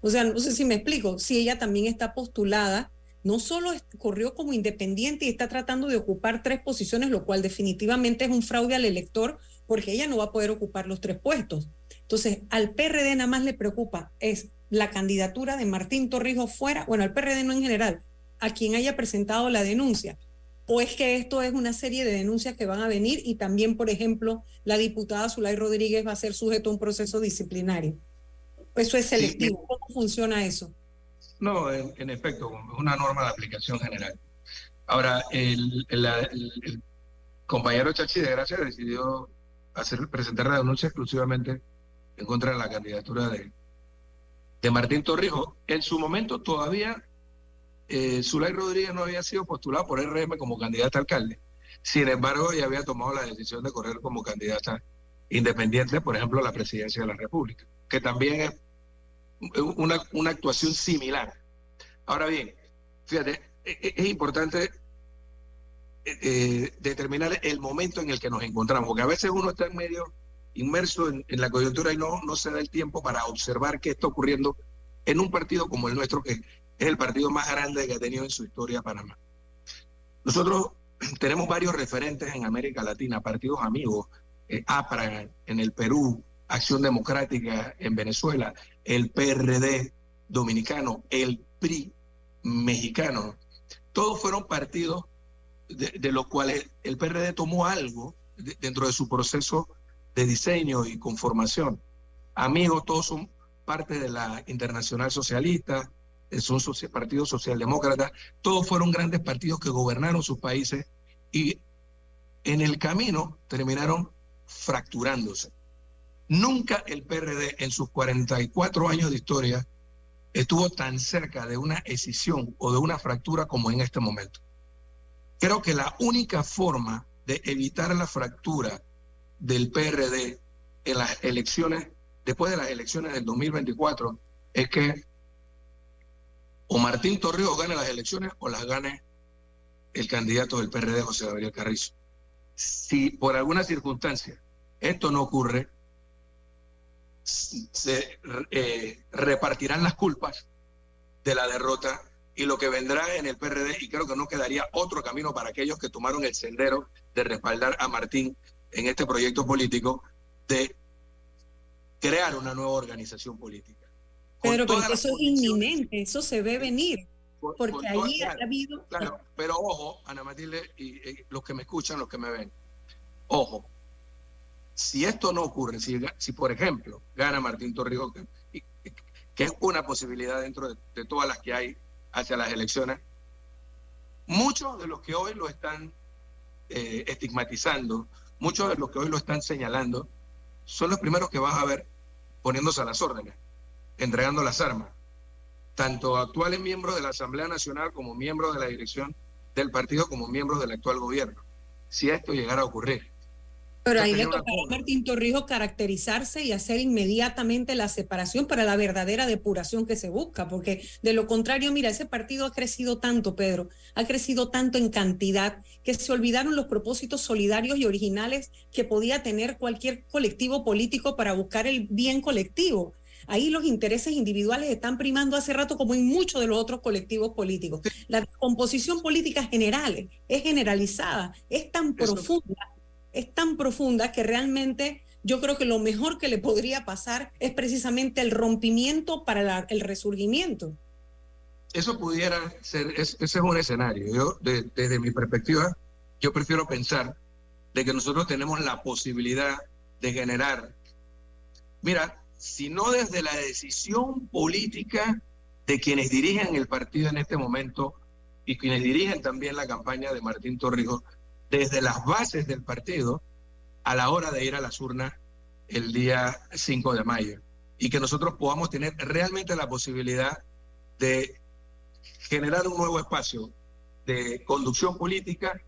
O sea, no sé si me explico, si ella también está postulada, no solo corrió como independiente y está tratando de ocupar tres posiciones, lo cual definitivamente es un fraude al elector porque ella no va a poder ocupar los tres puestos. Entonces, al PRD nada más le preocupa es la candidatura de Martín Torrijos fuera, bueno, al PRD no en general, a quien haya presentado la denuncia. O es que esto es una serie de denuncias que van a venir y también, por ejemplo, la diputada Zulay Rodríguez va a ser sujeto a un proceso disciplinario. Eso es selectivo. ¿Cómo funciona eso? No, en, en efecto, es una norma de aplicación general. Ahora, el, el- la- el- el compañero Chachi de Gracia decidió hacer, presentar la denuncia exclusivamente en contra de la candidatura de, de Martín Torrijos. En su momento todavía eh, Zulay Rodríguez no había sido postulado por RM como candidata alcalde. Sin embargo, ella había tomado la decisión de correr como candidata independiente, por ejemplo, a la presidencia de la República, que también es una, una actuación similar. Ahora bien, fíjate, e- e- es importante eh, eh, determinar el momento en el que nos encontramos, porque a veces uno está en medio inmerso en, en la coyuntura y no, no se da el tiempo para observar qué está ocurriendo en un partido como el nuestro, que es el partido más grande que ha tenido en su historia Panamá. Nosotros tenemos varios referentes en América Latina, partidos amigos, eh, APRA en el Perú, Acción Democrática en Venezuela, el PRD dominicano, el PRI mexicano. Todos fueron partidos de, los cuales el PRD tomó algo de- dentro de su proceso de diseño y conformación. Amigos, todos son parte de la Internacional Socialista, son partidos socialdemócratas, todos fueron grandes partidos que gobernaron sus países y en el camino terminaron fracturándose. Nunca el PRD en sus 44 años de historia estuvo tan cerca de una escisión o de una fractura como en este momento. Creo que la única forma de evitar la fractura del PRD en las elecciones, después de las elecciones del 2024, es que o Martín Torrijos gane las elecciones o las gane el candidato del PRD, José Gabriel Carrizo. Si por alguna circunstancia esto no ocurre, se eh, repartirán las culpas de la derrota y lo que vendrá en el PRD, y creo que no quedaría otro camino para aquellos que tomaron el sendero de respaldar a Martín en este proyecto político, de crear una nueva organización política. Pero, eso es inminente, eso se ve venir. Porque con ahí todas- ha habido... Claro, pero ojo, Ana Matilde, y, y los que me escuchan, los que me ven, ojo, si esto no ocurre, si, si por ejemplo gana Martín Torrijos, que, es una posibilidad dentro de, de todas las que hay hacia las elecciones, muchos de los que hoy lo están eh, estigmatizando, muchos de los que hoy lo están señalando, son los primeros que vas a ver poniéndose a las órdenes, entregando las armas tanto actuales miembros de la Asamblea Nacional como miembros de la dirección del partido como miembros del actual gobierno, si esto llegara a ocurrir. Pero ahí le tocará a Martín Torrijos caracterizarse y hacer inmediatamente la separación para la verdadera depuración que se busca, porque de lo contrario, mira, ese partido ha crecido tanto, Pedro, ha crecido tanto en cantidad que se olvidaron los propósitos solidarios y originales que podía tener cualquier colectivo político para buscar el bien colectivo. Ahí los intereses individuales están primando hace rato como en muchos de los otros colectivos políticos. La composición política general es generalizada, es tan profunda es tan profunda que realmente yo creo que lo mejor que le podría pasar es precisamente el rompimiento para la- el resurgimiento. Eso pudiera ser, es- ese es un escenario. Yo, de- desde mi perspectiva, yo prefiero pensar de que nosotros tenemos la posibilidad de generar, mira, si no desde la decisión política de quienes dirigen el partido en este momento y quienes dirigen también la campaña de Martín Torrijos, desde las bases del partido a la hora de ir a las urnas el día 5 de mayo. Y que nosotros podamos tener realmente la posibilidad de generar un nuevo espacio de conducción política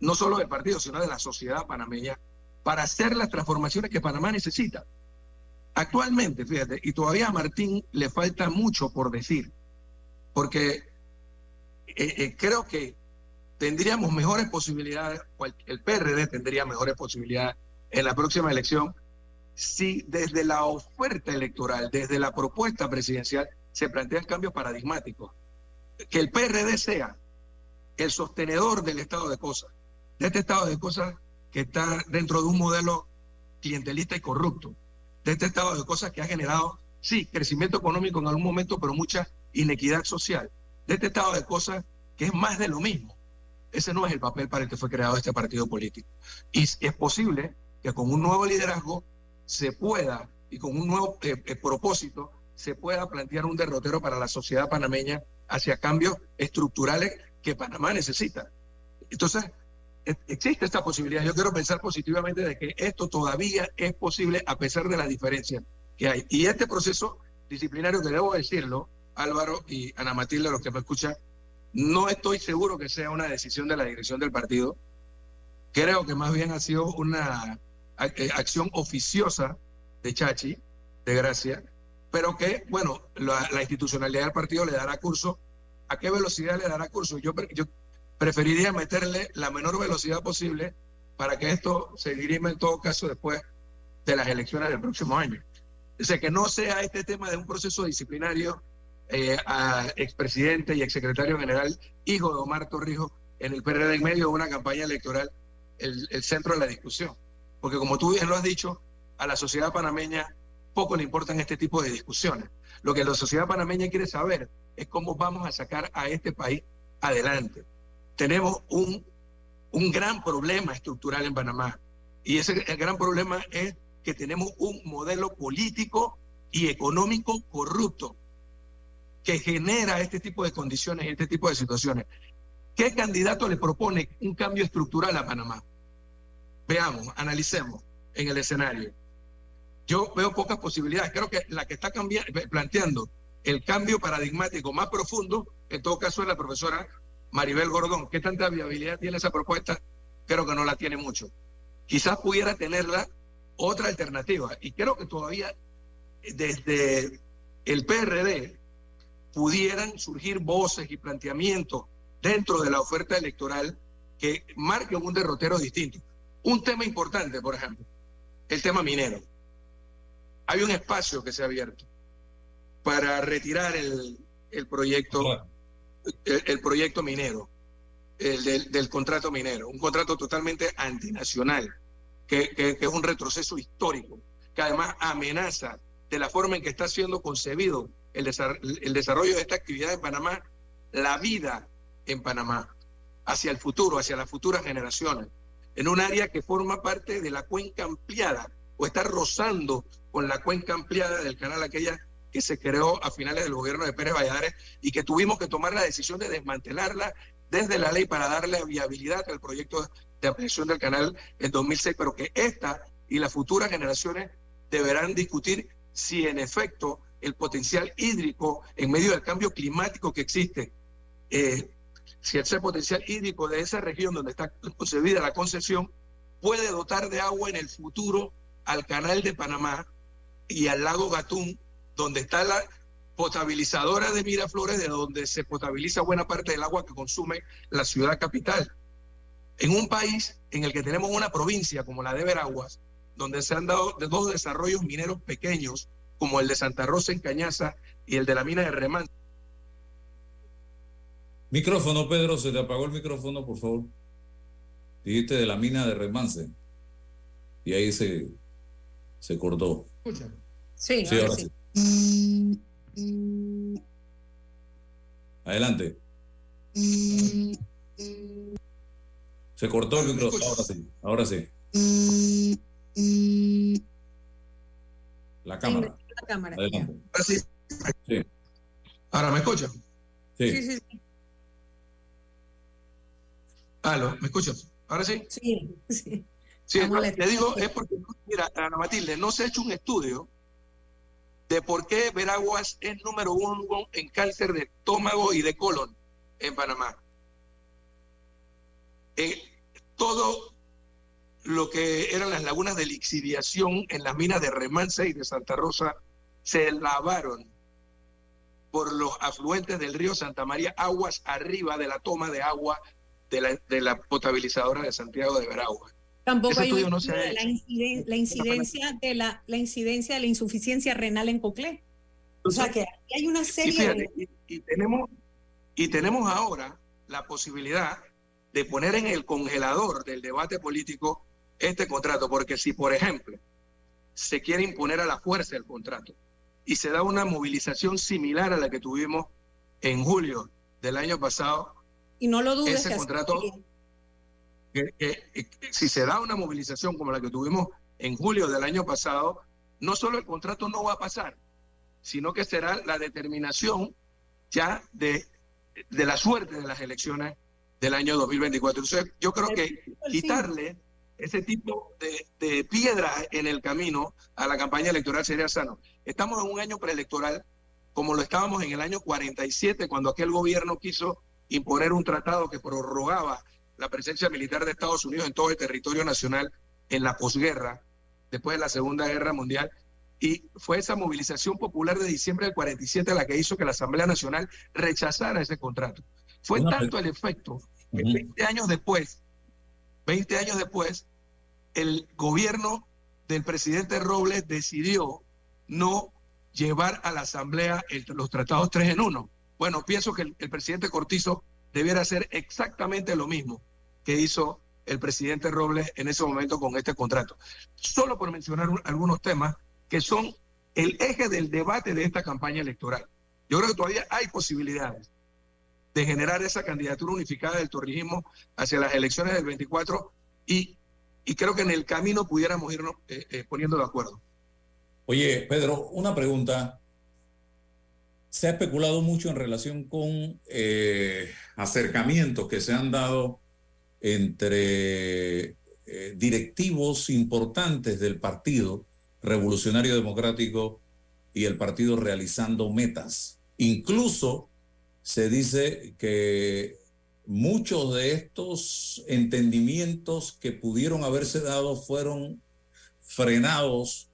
no solo del partido, sino de la sociedad panameña, para hacer las transformaciones que Panamá necesita. Actualmente, fíjate, y todavía a Martín le falta mucho por decir, porque eh, eh, creo que tendríamos mejores posibilidades, el PRD tendría mejores posibilidades en la próxima elección si desde la oferta electoral, desde la propuesta presidencial, se plantean cambios paradigmáticos. Que el PRD sea el sostenedor del estado de cosas, de este estado de cosas que está dentro de un modelo clientelista y corrupto, de este estado de cosas que ha generado, sí, crecimiento económico en algún momento, pero mucha inequidad social, de este estado de cosas que es más de lo mismo. Ese no es el papel para el que fue creado este partido político. Y es posible que con un nuevo liderazgo se pueda, y con un nuevo eh, eh, propósito, se pueda plantear un derrotero para la sociedad panameña hacia cambios estructurales que Panamá necesita. Entonces, existe esta posibilidad. Yo quiero pensar positivamente de que esto todavía es posible a pesar de las diferencias que hay. Y este proceso disciplinario, que debo decirlo, Álvaro y Ana Matilde, los que me escuchan, no estoy seguro que sea una decisión de la dirección del partido. Creo que más bien ha sido una eh, acción oficiosa de Chachi, de Gracia, pero que, bueno, la, la institucionalidad del partido le dará curso. ¿A qué velocidad le dará curso? Yo, yo preferiría meterle la menor velocidad posible para que esto se dirima en todo caso después de las elecciones del próximo año. O sea, que no sea este tema de un proceso disciplinario eh, a expresidente y exsecretario general, hijo de Omar Torrijos, en el PRD en medio de una campaña electoral, el, el centro de la discusión. Porque como tú bien lo has dicho, a la sociedad panameña poco le importan este tipo de discusiones. Lo que la sociedad panameña quiere saber es cómo vamos a sacar a este país adelante. Tenemos un, un gran problema estructural en Panamá. Y ese el gran problema es que tenemos un modelo político y económico corrupto que genera este tipo de condiciones y este tipo de situaciones. ¿Qué candidato le propone un cambio estructural a Panamá? Veamos, analicemos en el escenario. Yo veo pocas posibilidades. Creo que la que está planteando el cambio paradigmático más profundo, en todo caso, es la profesora Maribel Gordón. ¿Qué tanta viabilidad tiene esa propuesta? Creo que no la tiene mucho. Quizás pudiera tenerla otra alternativa. Y creo que todavía desde el PRD pudieran surgir voces y planteamientos dentro de la oferta electoral que marquen un derrotero distinto. Un tema importante, por ejemplo, el tema minero. Hay un espacio que se ha abierto para retirar el, el proyecto, el, proyecto minero, el del, contrato minero, un contrato totalmente antinacional, que, que- es un retroceso histórico, que además amenaza de la forma en que está siendo concebido el, desar- el desarrollo de esta actividad en Panamá, la vida en Panamá, hacia el futuro, hacia las futuras generaciones, en un área que forma parte de la cuenca ampliada o está rozando con la cuenca ampliada del canal aquella que se creó a finales del gobierno de Pérez Valladares y que tuvimos que tomar la decisión de desmantelarla desde la ley para darle viabilidad al proyecto de ampliación del canal en 2006, pero que esta y las futuras generaciones deberán discutir si en efecto el potencial hídrico en medio del cambio climático que existe, eh, si ese potencial hídrico de esa región donde está concebida la concesión puede dotar de agua en el futuro al canal de Panamá y al lago Gatún, donde está la potabilizadora de Miraflores, de donde se potabiliza buena parte del agua que consume la ciudad capital. En un país en el que tenemos una provincia como la de Veraguas, donde se han dado de dos desarrollos mineros pequeños, como el de Santa Rosa en Cañaza y el de la mina de Remán. Micrófono, Pedro, se te apagó el micrófono, por favor. Dijiste de la mina de Remance. Y ahí se, se cortó. Sí, Sí, ahora sí. Adelante. Se cortó el micrófono. Ahora sí. Ahora sí. La cámara. La cámara. Adelante. Ahora sí. Sí. Ahora, ¿me escuchan? Sí. Sí, sí, sí. Aló, ¿me escuchas? ¿Ahora sí? Sí, sí. Sí, le digo, es porque, mira, Ana Matilde, no se ha hecho un estudio de por qué Veraguas es número uno en cáncer de estómago y de colon en Panamá. Eh, todo lo que eran las lagunas de lixiviación en las minas de Remansa y de Santa Rosa se lavaron por los afluentes del río Santa María, aguas arriba de la toma de agua de la, de la potabilizadora de Santiago de Veragua. Tampoco hay un no de la, hecho. inciden- la incidencia de la, la incidencia de la insuficiencia renal en Coclé. O sea que hay una Y, serie fíjate, de... y- y tenemos, y tenemos ahora la posibilidad de poner en el congelador del debate político este contrato, porque si, por ejemplo, se quiere imponer a la fuerza el contrato y se da una movilización similar a la que tuvimos en julio del año pasado, Y no lo dudes ese que contrato. Que- que- que si se da una movilización como la que tuvimos en julio del año pasado, no solo el contrato no va a pasar, sino que será la determinación ya de, de la suerte de las elecciones del año 2024. Entonces, yo creo que quitarle ese tipo de, de piedras en el camino a la campaña electoral sería sano. Estamos en un año preelectoral, como lo estábamos en el año 47, cuando aquel gobierno quiso imponer un tratado que prorrogaba la presencia militar de Estados Unidos en todo el territorio nacional en la posguerra, después de la Segunda Guerra Mundial. Y fue esa movilización popular de diciembre del 47 la que hizo que la Asamblea Nacional rechazara ese contrato. Fue tanto el efecto que 20 años después, 20 años después, el gobierno del presidente Robles decidió no llevar a la Asamblea el- los tratados tres en uno. Bueno, pienso que el, el presidente Cortizo debiera hacer exactamente lo mismo que hizo el presidente Robles en ese momento con este contrato. Solo por mencionar un- algunos temas que son el eje del debate de esta campaña electoral. Yo creo que todavía hay posibilidades de generar esa candidatura unificada del torrijismo hacia las elecciones del 24 y, y creo que en el camino pudiéramos irnos eh, eh, poniendo de acuerdo. Oye, Pedro, una pregunta. Se ha especulado mucho en relación con eh, acercamientos que se han dado entre eh, directivos importantes del Partido Revolucionario Democrático y el partido realizando metas. Incluso se dice que muchos de estos entendimientos que pudieron haberse dado fueron frenados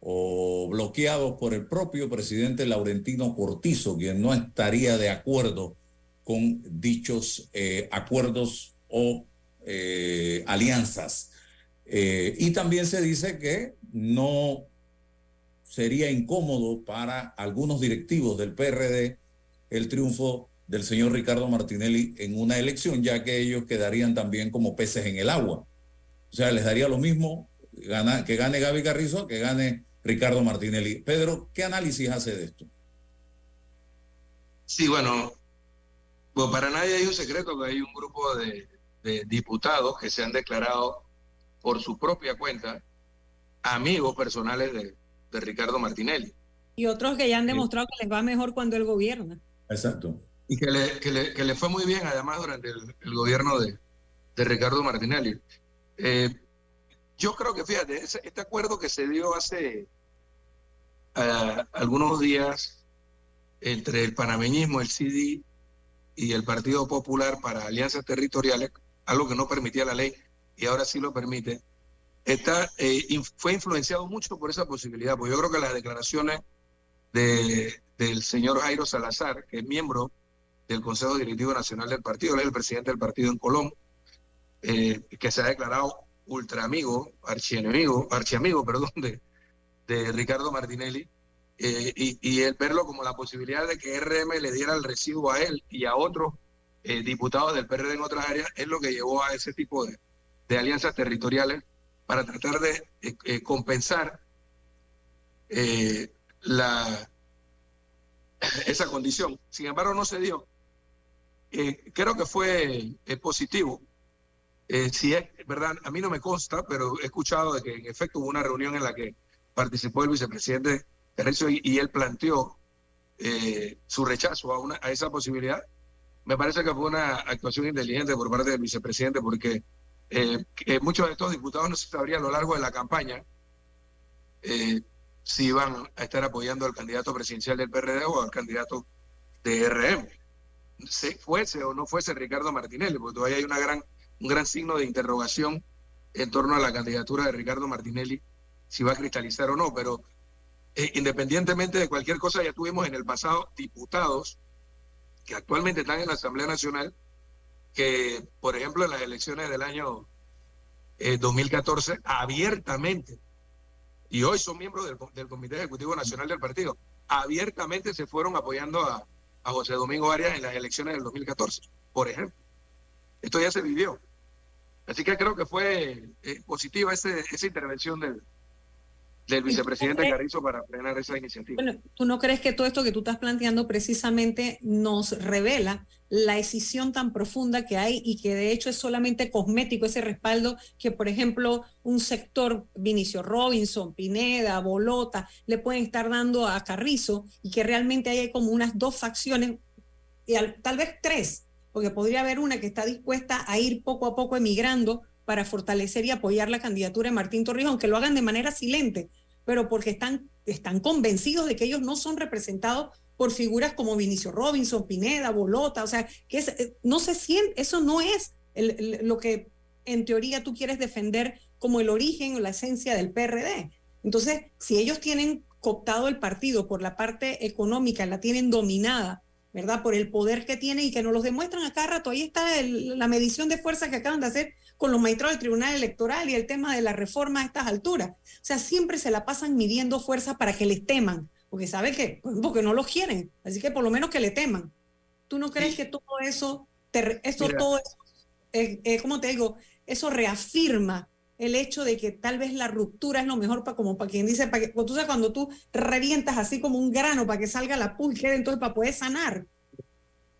o bloqueados por el propio presidente Laurentino Cortizo, quien no estaría de acuerdo con dichos eh, acuerdos o eh, alianzas. Eh, y también se dice que no sería incómodo para algunos directivos del PRD el triunfo del señor Ricardo Martinelli en una elección, ya que ellos quedarían también como peces en el agua. O sea, les daría lo mismo que gane Gaby Carrizo que gane Ricardo Martinelli. Pedro, ¿qué análisis hace de esto? Sí, bueno, pues para nadie es un secreto que hay un grupo de, de diputados que se han declarado por su propia cuenta amigos personales de, de Ricardo Martinelli. Y otros que ya han demostrado que les va mejor cuando él gobierna. Exacto. Y que le, que le, que le fue muy bien además durante el, el gobierno de, de Ricardo Martinelli. Eh, yo creo que, fíjate, este acuerdo que se dio hace ah, algunos días entre el panameñismo, el CD y el Partido Popular para alianzas territoriales, algo que no permitía la ley y ahora sí lo permite, está, eh, fue influenciado mucho por esa posibilidad, porque yo creo que las declaraciones de, del señor Jairo Salazar, que es miembro del Consejo Directivo Nacional del partido, él es el presidente del partido en Colón, eh, que se ha declarado ultra amigo, archienemigo, archiamigo, perdón, de, de Ricardo Martinelli, eh, y, y el verlo como la posibilidad de que RM le diera el recibo a él y a otros eh, diputados del PRD en otras áreas, es lo que llevó a ese tipo de, de alianzas territoriales para tratar de eh, compensar la, esa condición. Sin embargo, no se dio. Creo que fue positivo. Si es verdad, a mí no me consta, pero he escuchado de que en efecto hubo una reunión en la que participó el vicepresidente Terrencio y, él planteó eh, su rechazo a, una, a esa posibilidad. Me parece que fue una actuación inteligente por parte del vicepresidente porque eh, muchos de estos diputados no se sabría a lo largo de la campaña eh, si iban a estar apoyando al candidato presidencial del PRD o al candidato de RM. Se fuese o no fuese Ricardo Martinelli, porque todavía hay una gran un gran signo de interrogación en torno a la candidatura de Ricardo Martinelli, si va a cristalizar o no, pero eh, independientemente de cualquier cosa, ya tuvimos en el pasado diputados que actualmente están en la Asamblea Nacional, que, por ejemplo, en las elecciones del año eh, 2014, abiertamente, y hoy son miembros del, del Comité Ejecutivo Nacional del Partido, abiertamente se fueron apoyando a, a José Domingo Arias en las elecciones del 2014, por ejemplo. Esto ya se vivió. Así que creo que fue eh, positiva ese, esa intervención del, del vicepresidente Carrizo para frenar esa iniciativa. Bueno, ¿tú no crees que todo esto que tú estás planteando precisamente nos revela la escisión tan profunda que hay y que de hecho es solamente cosmético ese respaldo que, por ejemplo, un sector, Vinicio Robinson, Pineda, Bolota, le pueden estar dando a Carrizo y que realmente hay como unas dos facciones, y al- tal vez tres, porque podría haber una que está dispuesta a ir poco a poco emigrando para fortalecer y apoyar la candidatura de Martín Torrijos, aunque lo hagan de manera silente, pero porque están, están convencidos de que ellos no son representados por figuras como Vinicio Robinson, Pineda, Bolota, o sea, que es, eh, no se siente, eso no es el- el- lo que en teoría tú quieres defender como el origen o la esencia del PRD. Entonces, si ellos tienen cooptado el partido por la parte económica, la tienen dominada, ¿verdad? Por el poder que tiene y que nos los demuestran a cada rato. Ahí está el- la medición de fuerza que acaban de hacer con los magistrados del Tribunal Electoral y el tema de la reforma a estas alturas. O sea, siempre se la pasan midiendo fuerza para que les teman, porque saben que, porque no los quieren, así que por lo menos que le teman. ¿Tú no crees que todo eso, te eso Mira. todo eso, eh, eh, ¿cómo te digo? Eso reafirma el hecho de que tal vez la ruptura es lo mejor para como para quien dice, para que, cuando tú revientas así como un grano para que salga la quede entonces para poder sanar.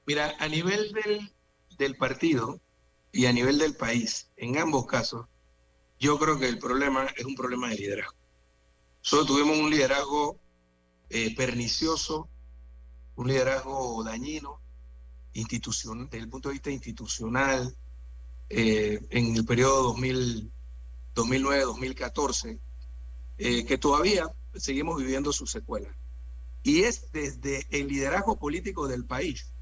Mira, a nivel del, del partido y a nivel del país, en ambos casos, yo creo que el problema es un problema de liderazgo. Solo tuvimos un liderazgo eh, pernicioso, un liderazgo dañino, institucional, desde el punto de vista institucional, eh, en el periodo 2000 2009-2014, eh, que todavía seguimos viviendo sus secuelas. Y es desde el liderazgo político del país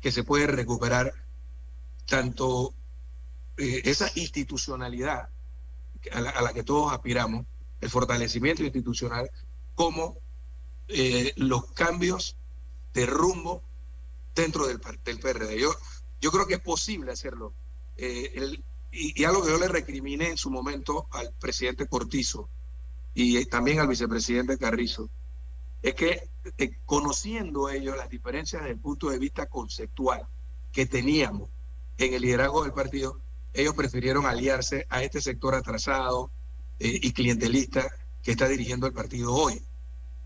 que se puede recuperar tanto eh, esa institucionalidad a la, que todos aspiramos, el fortalecimiento institucional, como eh, los cambios de rumbo dentro del, del PRD. Yo, yo creo que es posible hacerlo. El- y, y algo que yo le recriminé en su momento al presidente Cortizo y también al vicepresidente Carrizo, es que eh, conociendo ellos las diferencias desde el punto de vista conceptual que teníamos en el liderazgo del partido, ellos prefirieron aliarse a este sector atrasado eh, y clientelista que está dirigiendo el partido hoy,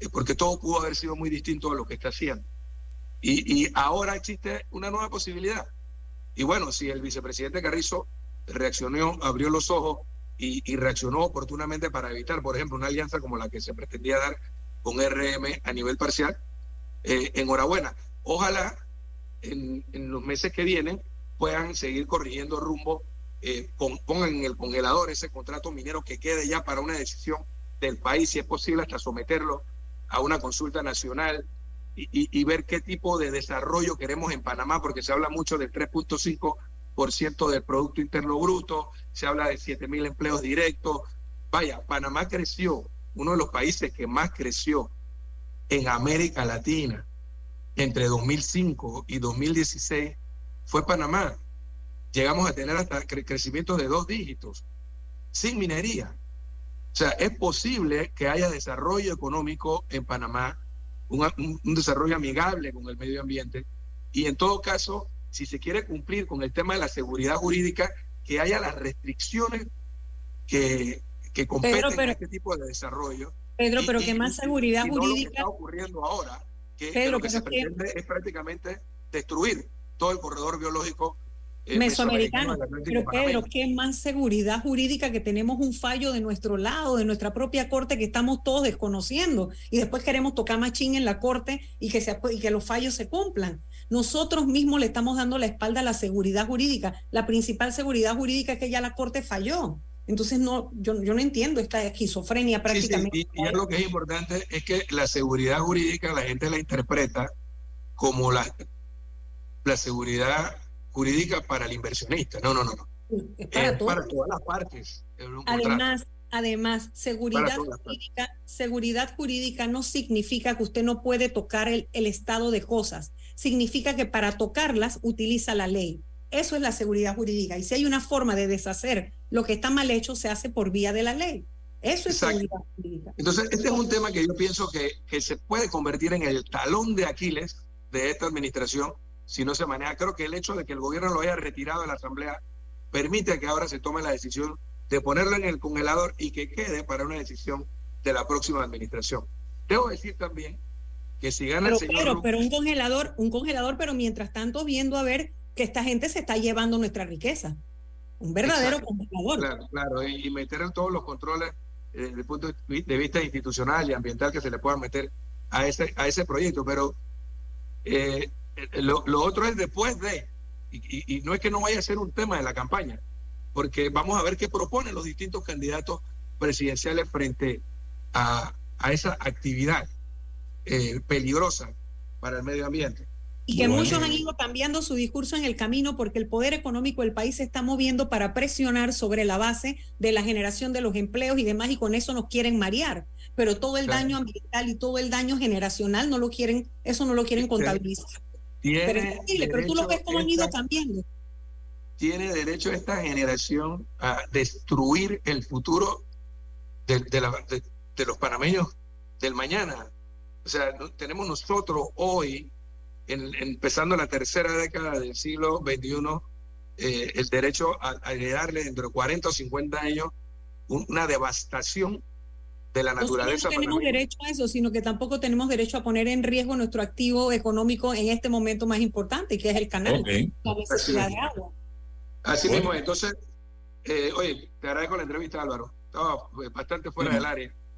Eh, porque todo pudo haber sido muy distinto a lo que está haciendo. Y, y ahora existe una nueva posibilidad. Y bueno, si el vicepresidente Carrizo reaccionó, abrió los ojos y, reaccionó oportunamente para evitar, por ejemplo, una alianza como la que se pretendía dar con RM a nivel parcial, eh, enhorabuena. Ojalá en, en los meses que vienen puedan seguir corrigiendo rumbo, eh, pongan en el congelador ese contrato minero que quede ya para una decisión del país, si es posible, hasta someterlo a una consulta nacional y, y- y ver qué tipo de desarrollo queremos en Panamá, porque se habla mucho del 3.5% del Producto Interno Bruto, se habla de 7 mil empleos directos. Vaya, Panamá creció, uno de los países que más creció en América Latina entre 2005 y 2016 fue Panamá. Llegamos a tener hasta cre- crecimientos de dos dígitos, sin minería. O sea, es posible que haya desarrollo económico en Panamá, un- un desarrollo amigable con el medio ambiente, y en todo caso, si se quiere cumplir con el tema de la seguridad jurídica, que haya las restricciones que, que competen pero- a este tipo de desarrollo. Pedro, Y- pero que más y- seguridad y no lo que jurídica. está ocurriendo ahora, que, Pedro, lo que se que- pretende es prácticamente destruir todo el corredor biológico eh, mesoamericano. Pero. Pedro, ¿qué más seguridad jurídica que tenemos un fallo de nuestro lado, de nuestra propia corte que estamos todos desconociendo y después queremos tocar machín en la corte y que, se, y que los fallos se cumplan? Nosotros mismos le estamos dando la espalda a la seguridad jurídica. La principal seguridad jurídica es que ya la corte falló. Entonces no, yo, yo no entiendo esta esquizofrenia Sí, sí, prácticamente. y, y algo que es importante es que la seguridad jurídica la gente la interpreta como la, la seguridad jurídica para el inversionista. No, no, no, no. Es para, Es todos. para todas las partes. Además, además, seguridad jurídica, seguridad jurídica no significa que usted no puede tocar el, el estado de cosas. Significa que para tocarlas utiliza la ley. Eso es la seguridad jurídica. Y si hay una forma de deshacer lo que está mal hecho, se hace por vía de la ley. Eso es Exacto. seguridad jurídica. Entonces, este es un tema que yo pienso que, que se puede convertir en el talón de Aquiles de esta administración si no se maneja. Creo que el hecho de que el gobierno lo haya retirado de la Asamblea permite que ahora se tome la decisión de ponerlo en el congelador y que quede para una decisión de la próxima administración. Debo decir también que si gana Pero, el señor pero, Lu- pero un congelador, un congelador, pero mientras tanto viendo a ver que esta gente se está llevando nuestra riqueza. Un verdadero Exacto. congelador. Claro, claro, y, y meter en todos los controles eh, desde el punto de vi- de vista institucional y ambiental que se le puedan meter a ese, a ese proyecto. Pero eh, eh, lo, lo otro es después de, y no es que no vaya a ser un tema de la campaña, porque vamos a ver qué proponen los distintos candidatos presidenciales frente a, a esa actividad eh, peligrosa para el medio ambiente. Y que Bueno. muchos han ido cambiando su discurso en el camino porque el poder económico del país se está moviendo para presionar sobre la base de la generación de los empleos y demás, y con eso nos quieren marear. Pero todo el Claro. daño ambiental y todo el daño generacional no lo quieren, eso no lo quieren contabilizar. Tiene Pero es posible, pero tú lo ves cómo han ido cambiando. tiene derecho esta generación a destruir el futuro de, de la- de- de los panameños del mañana. O sea, no- tenemos nosotros hoy, en- empezando la tercera década del siglo XXI, eh, el derecho a, a heredarle dentro de 40 o 50 años un- una devastación de la No solo naturaleza. no tenemos panameña. derecho a eso, sino que tampoco tenemos derecho a poner en riesgo nuestro activo económico en este momento más importante, que es el canal, Ok. la necesidad Así de agua. Así Bueno. mismo, entonces, eh, oye, te agradezco la entrevista, Álvaro. Estaba eh, bastante fuera del área. del aire.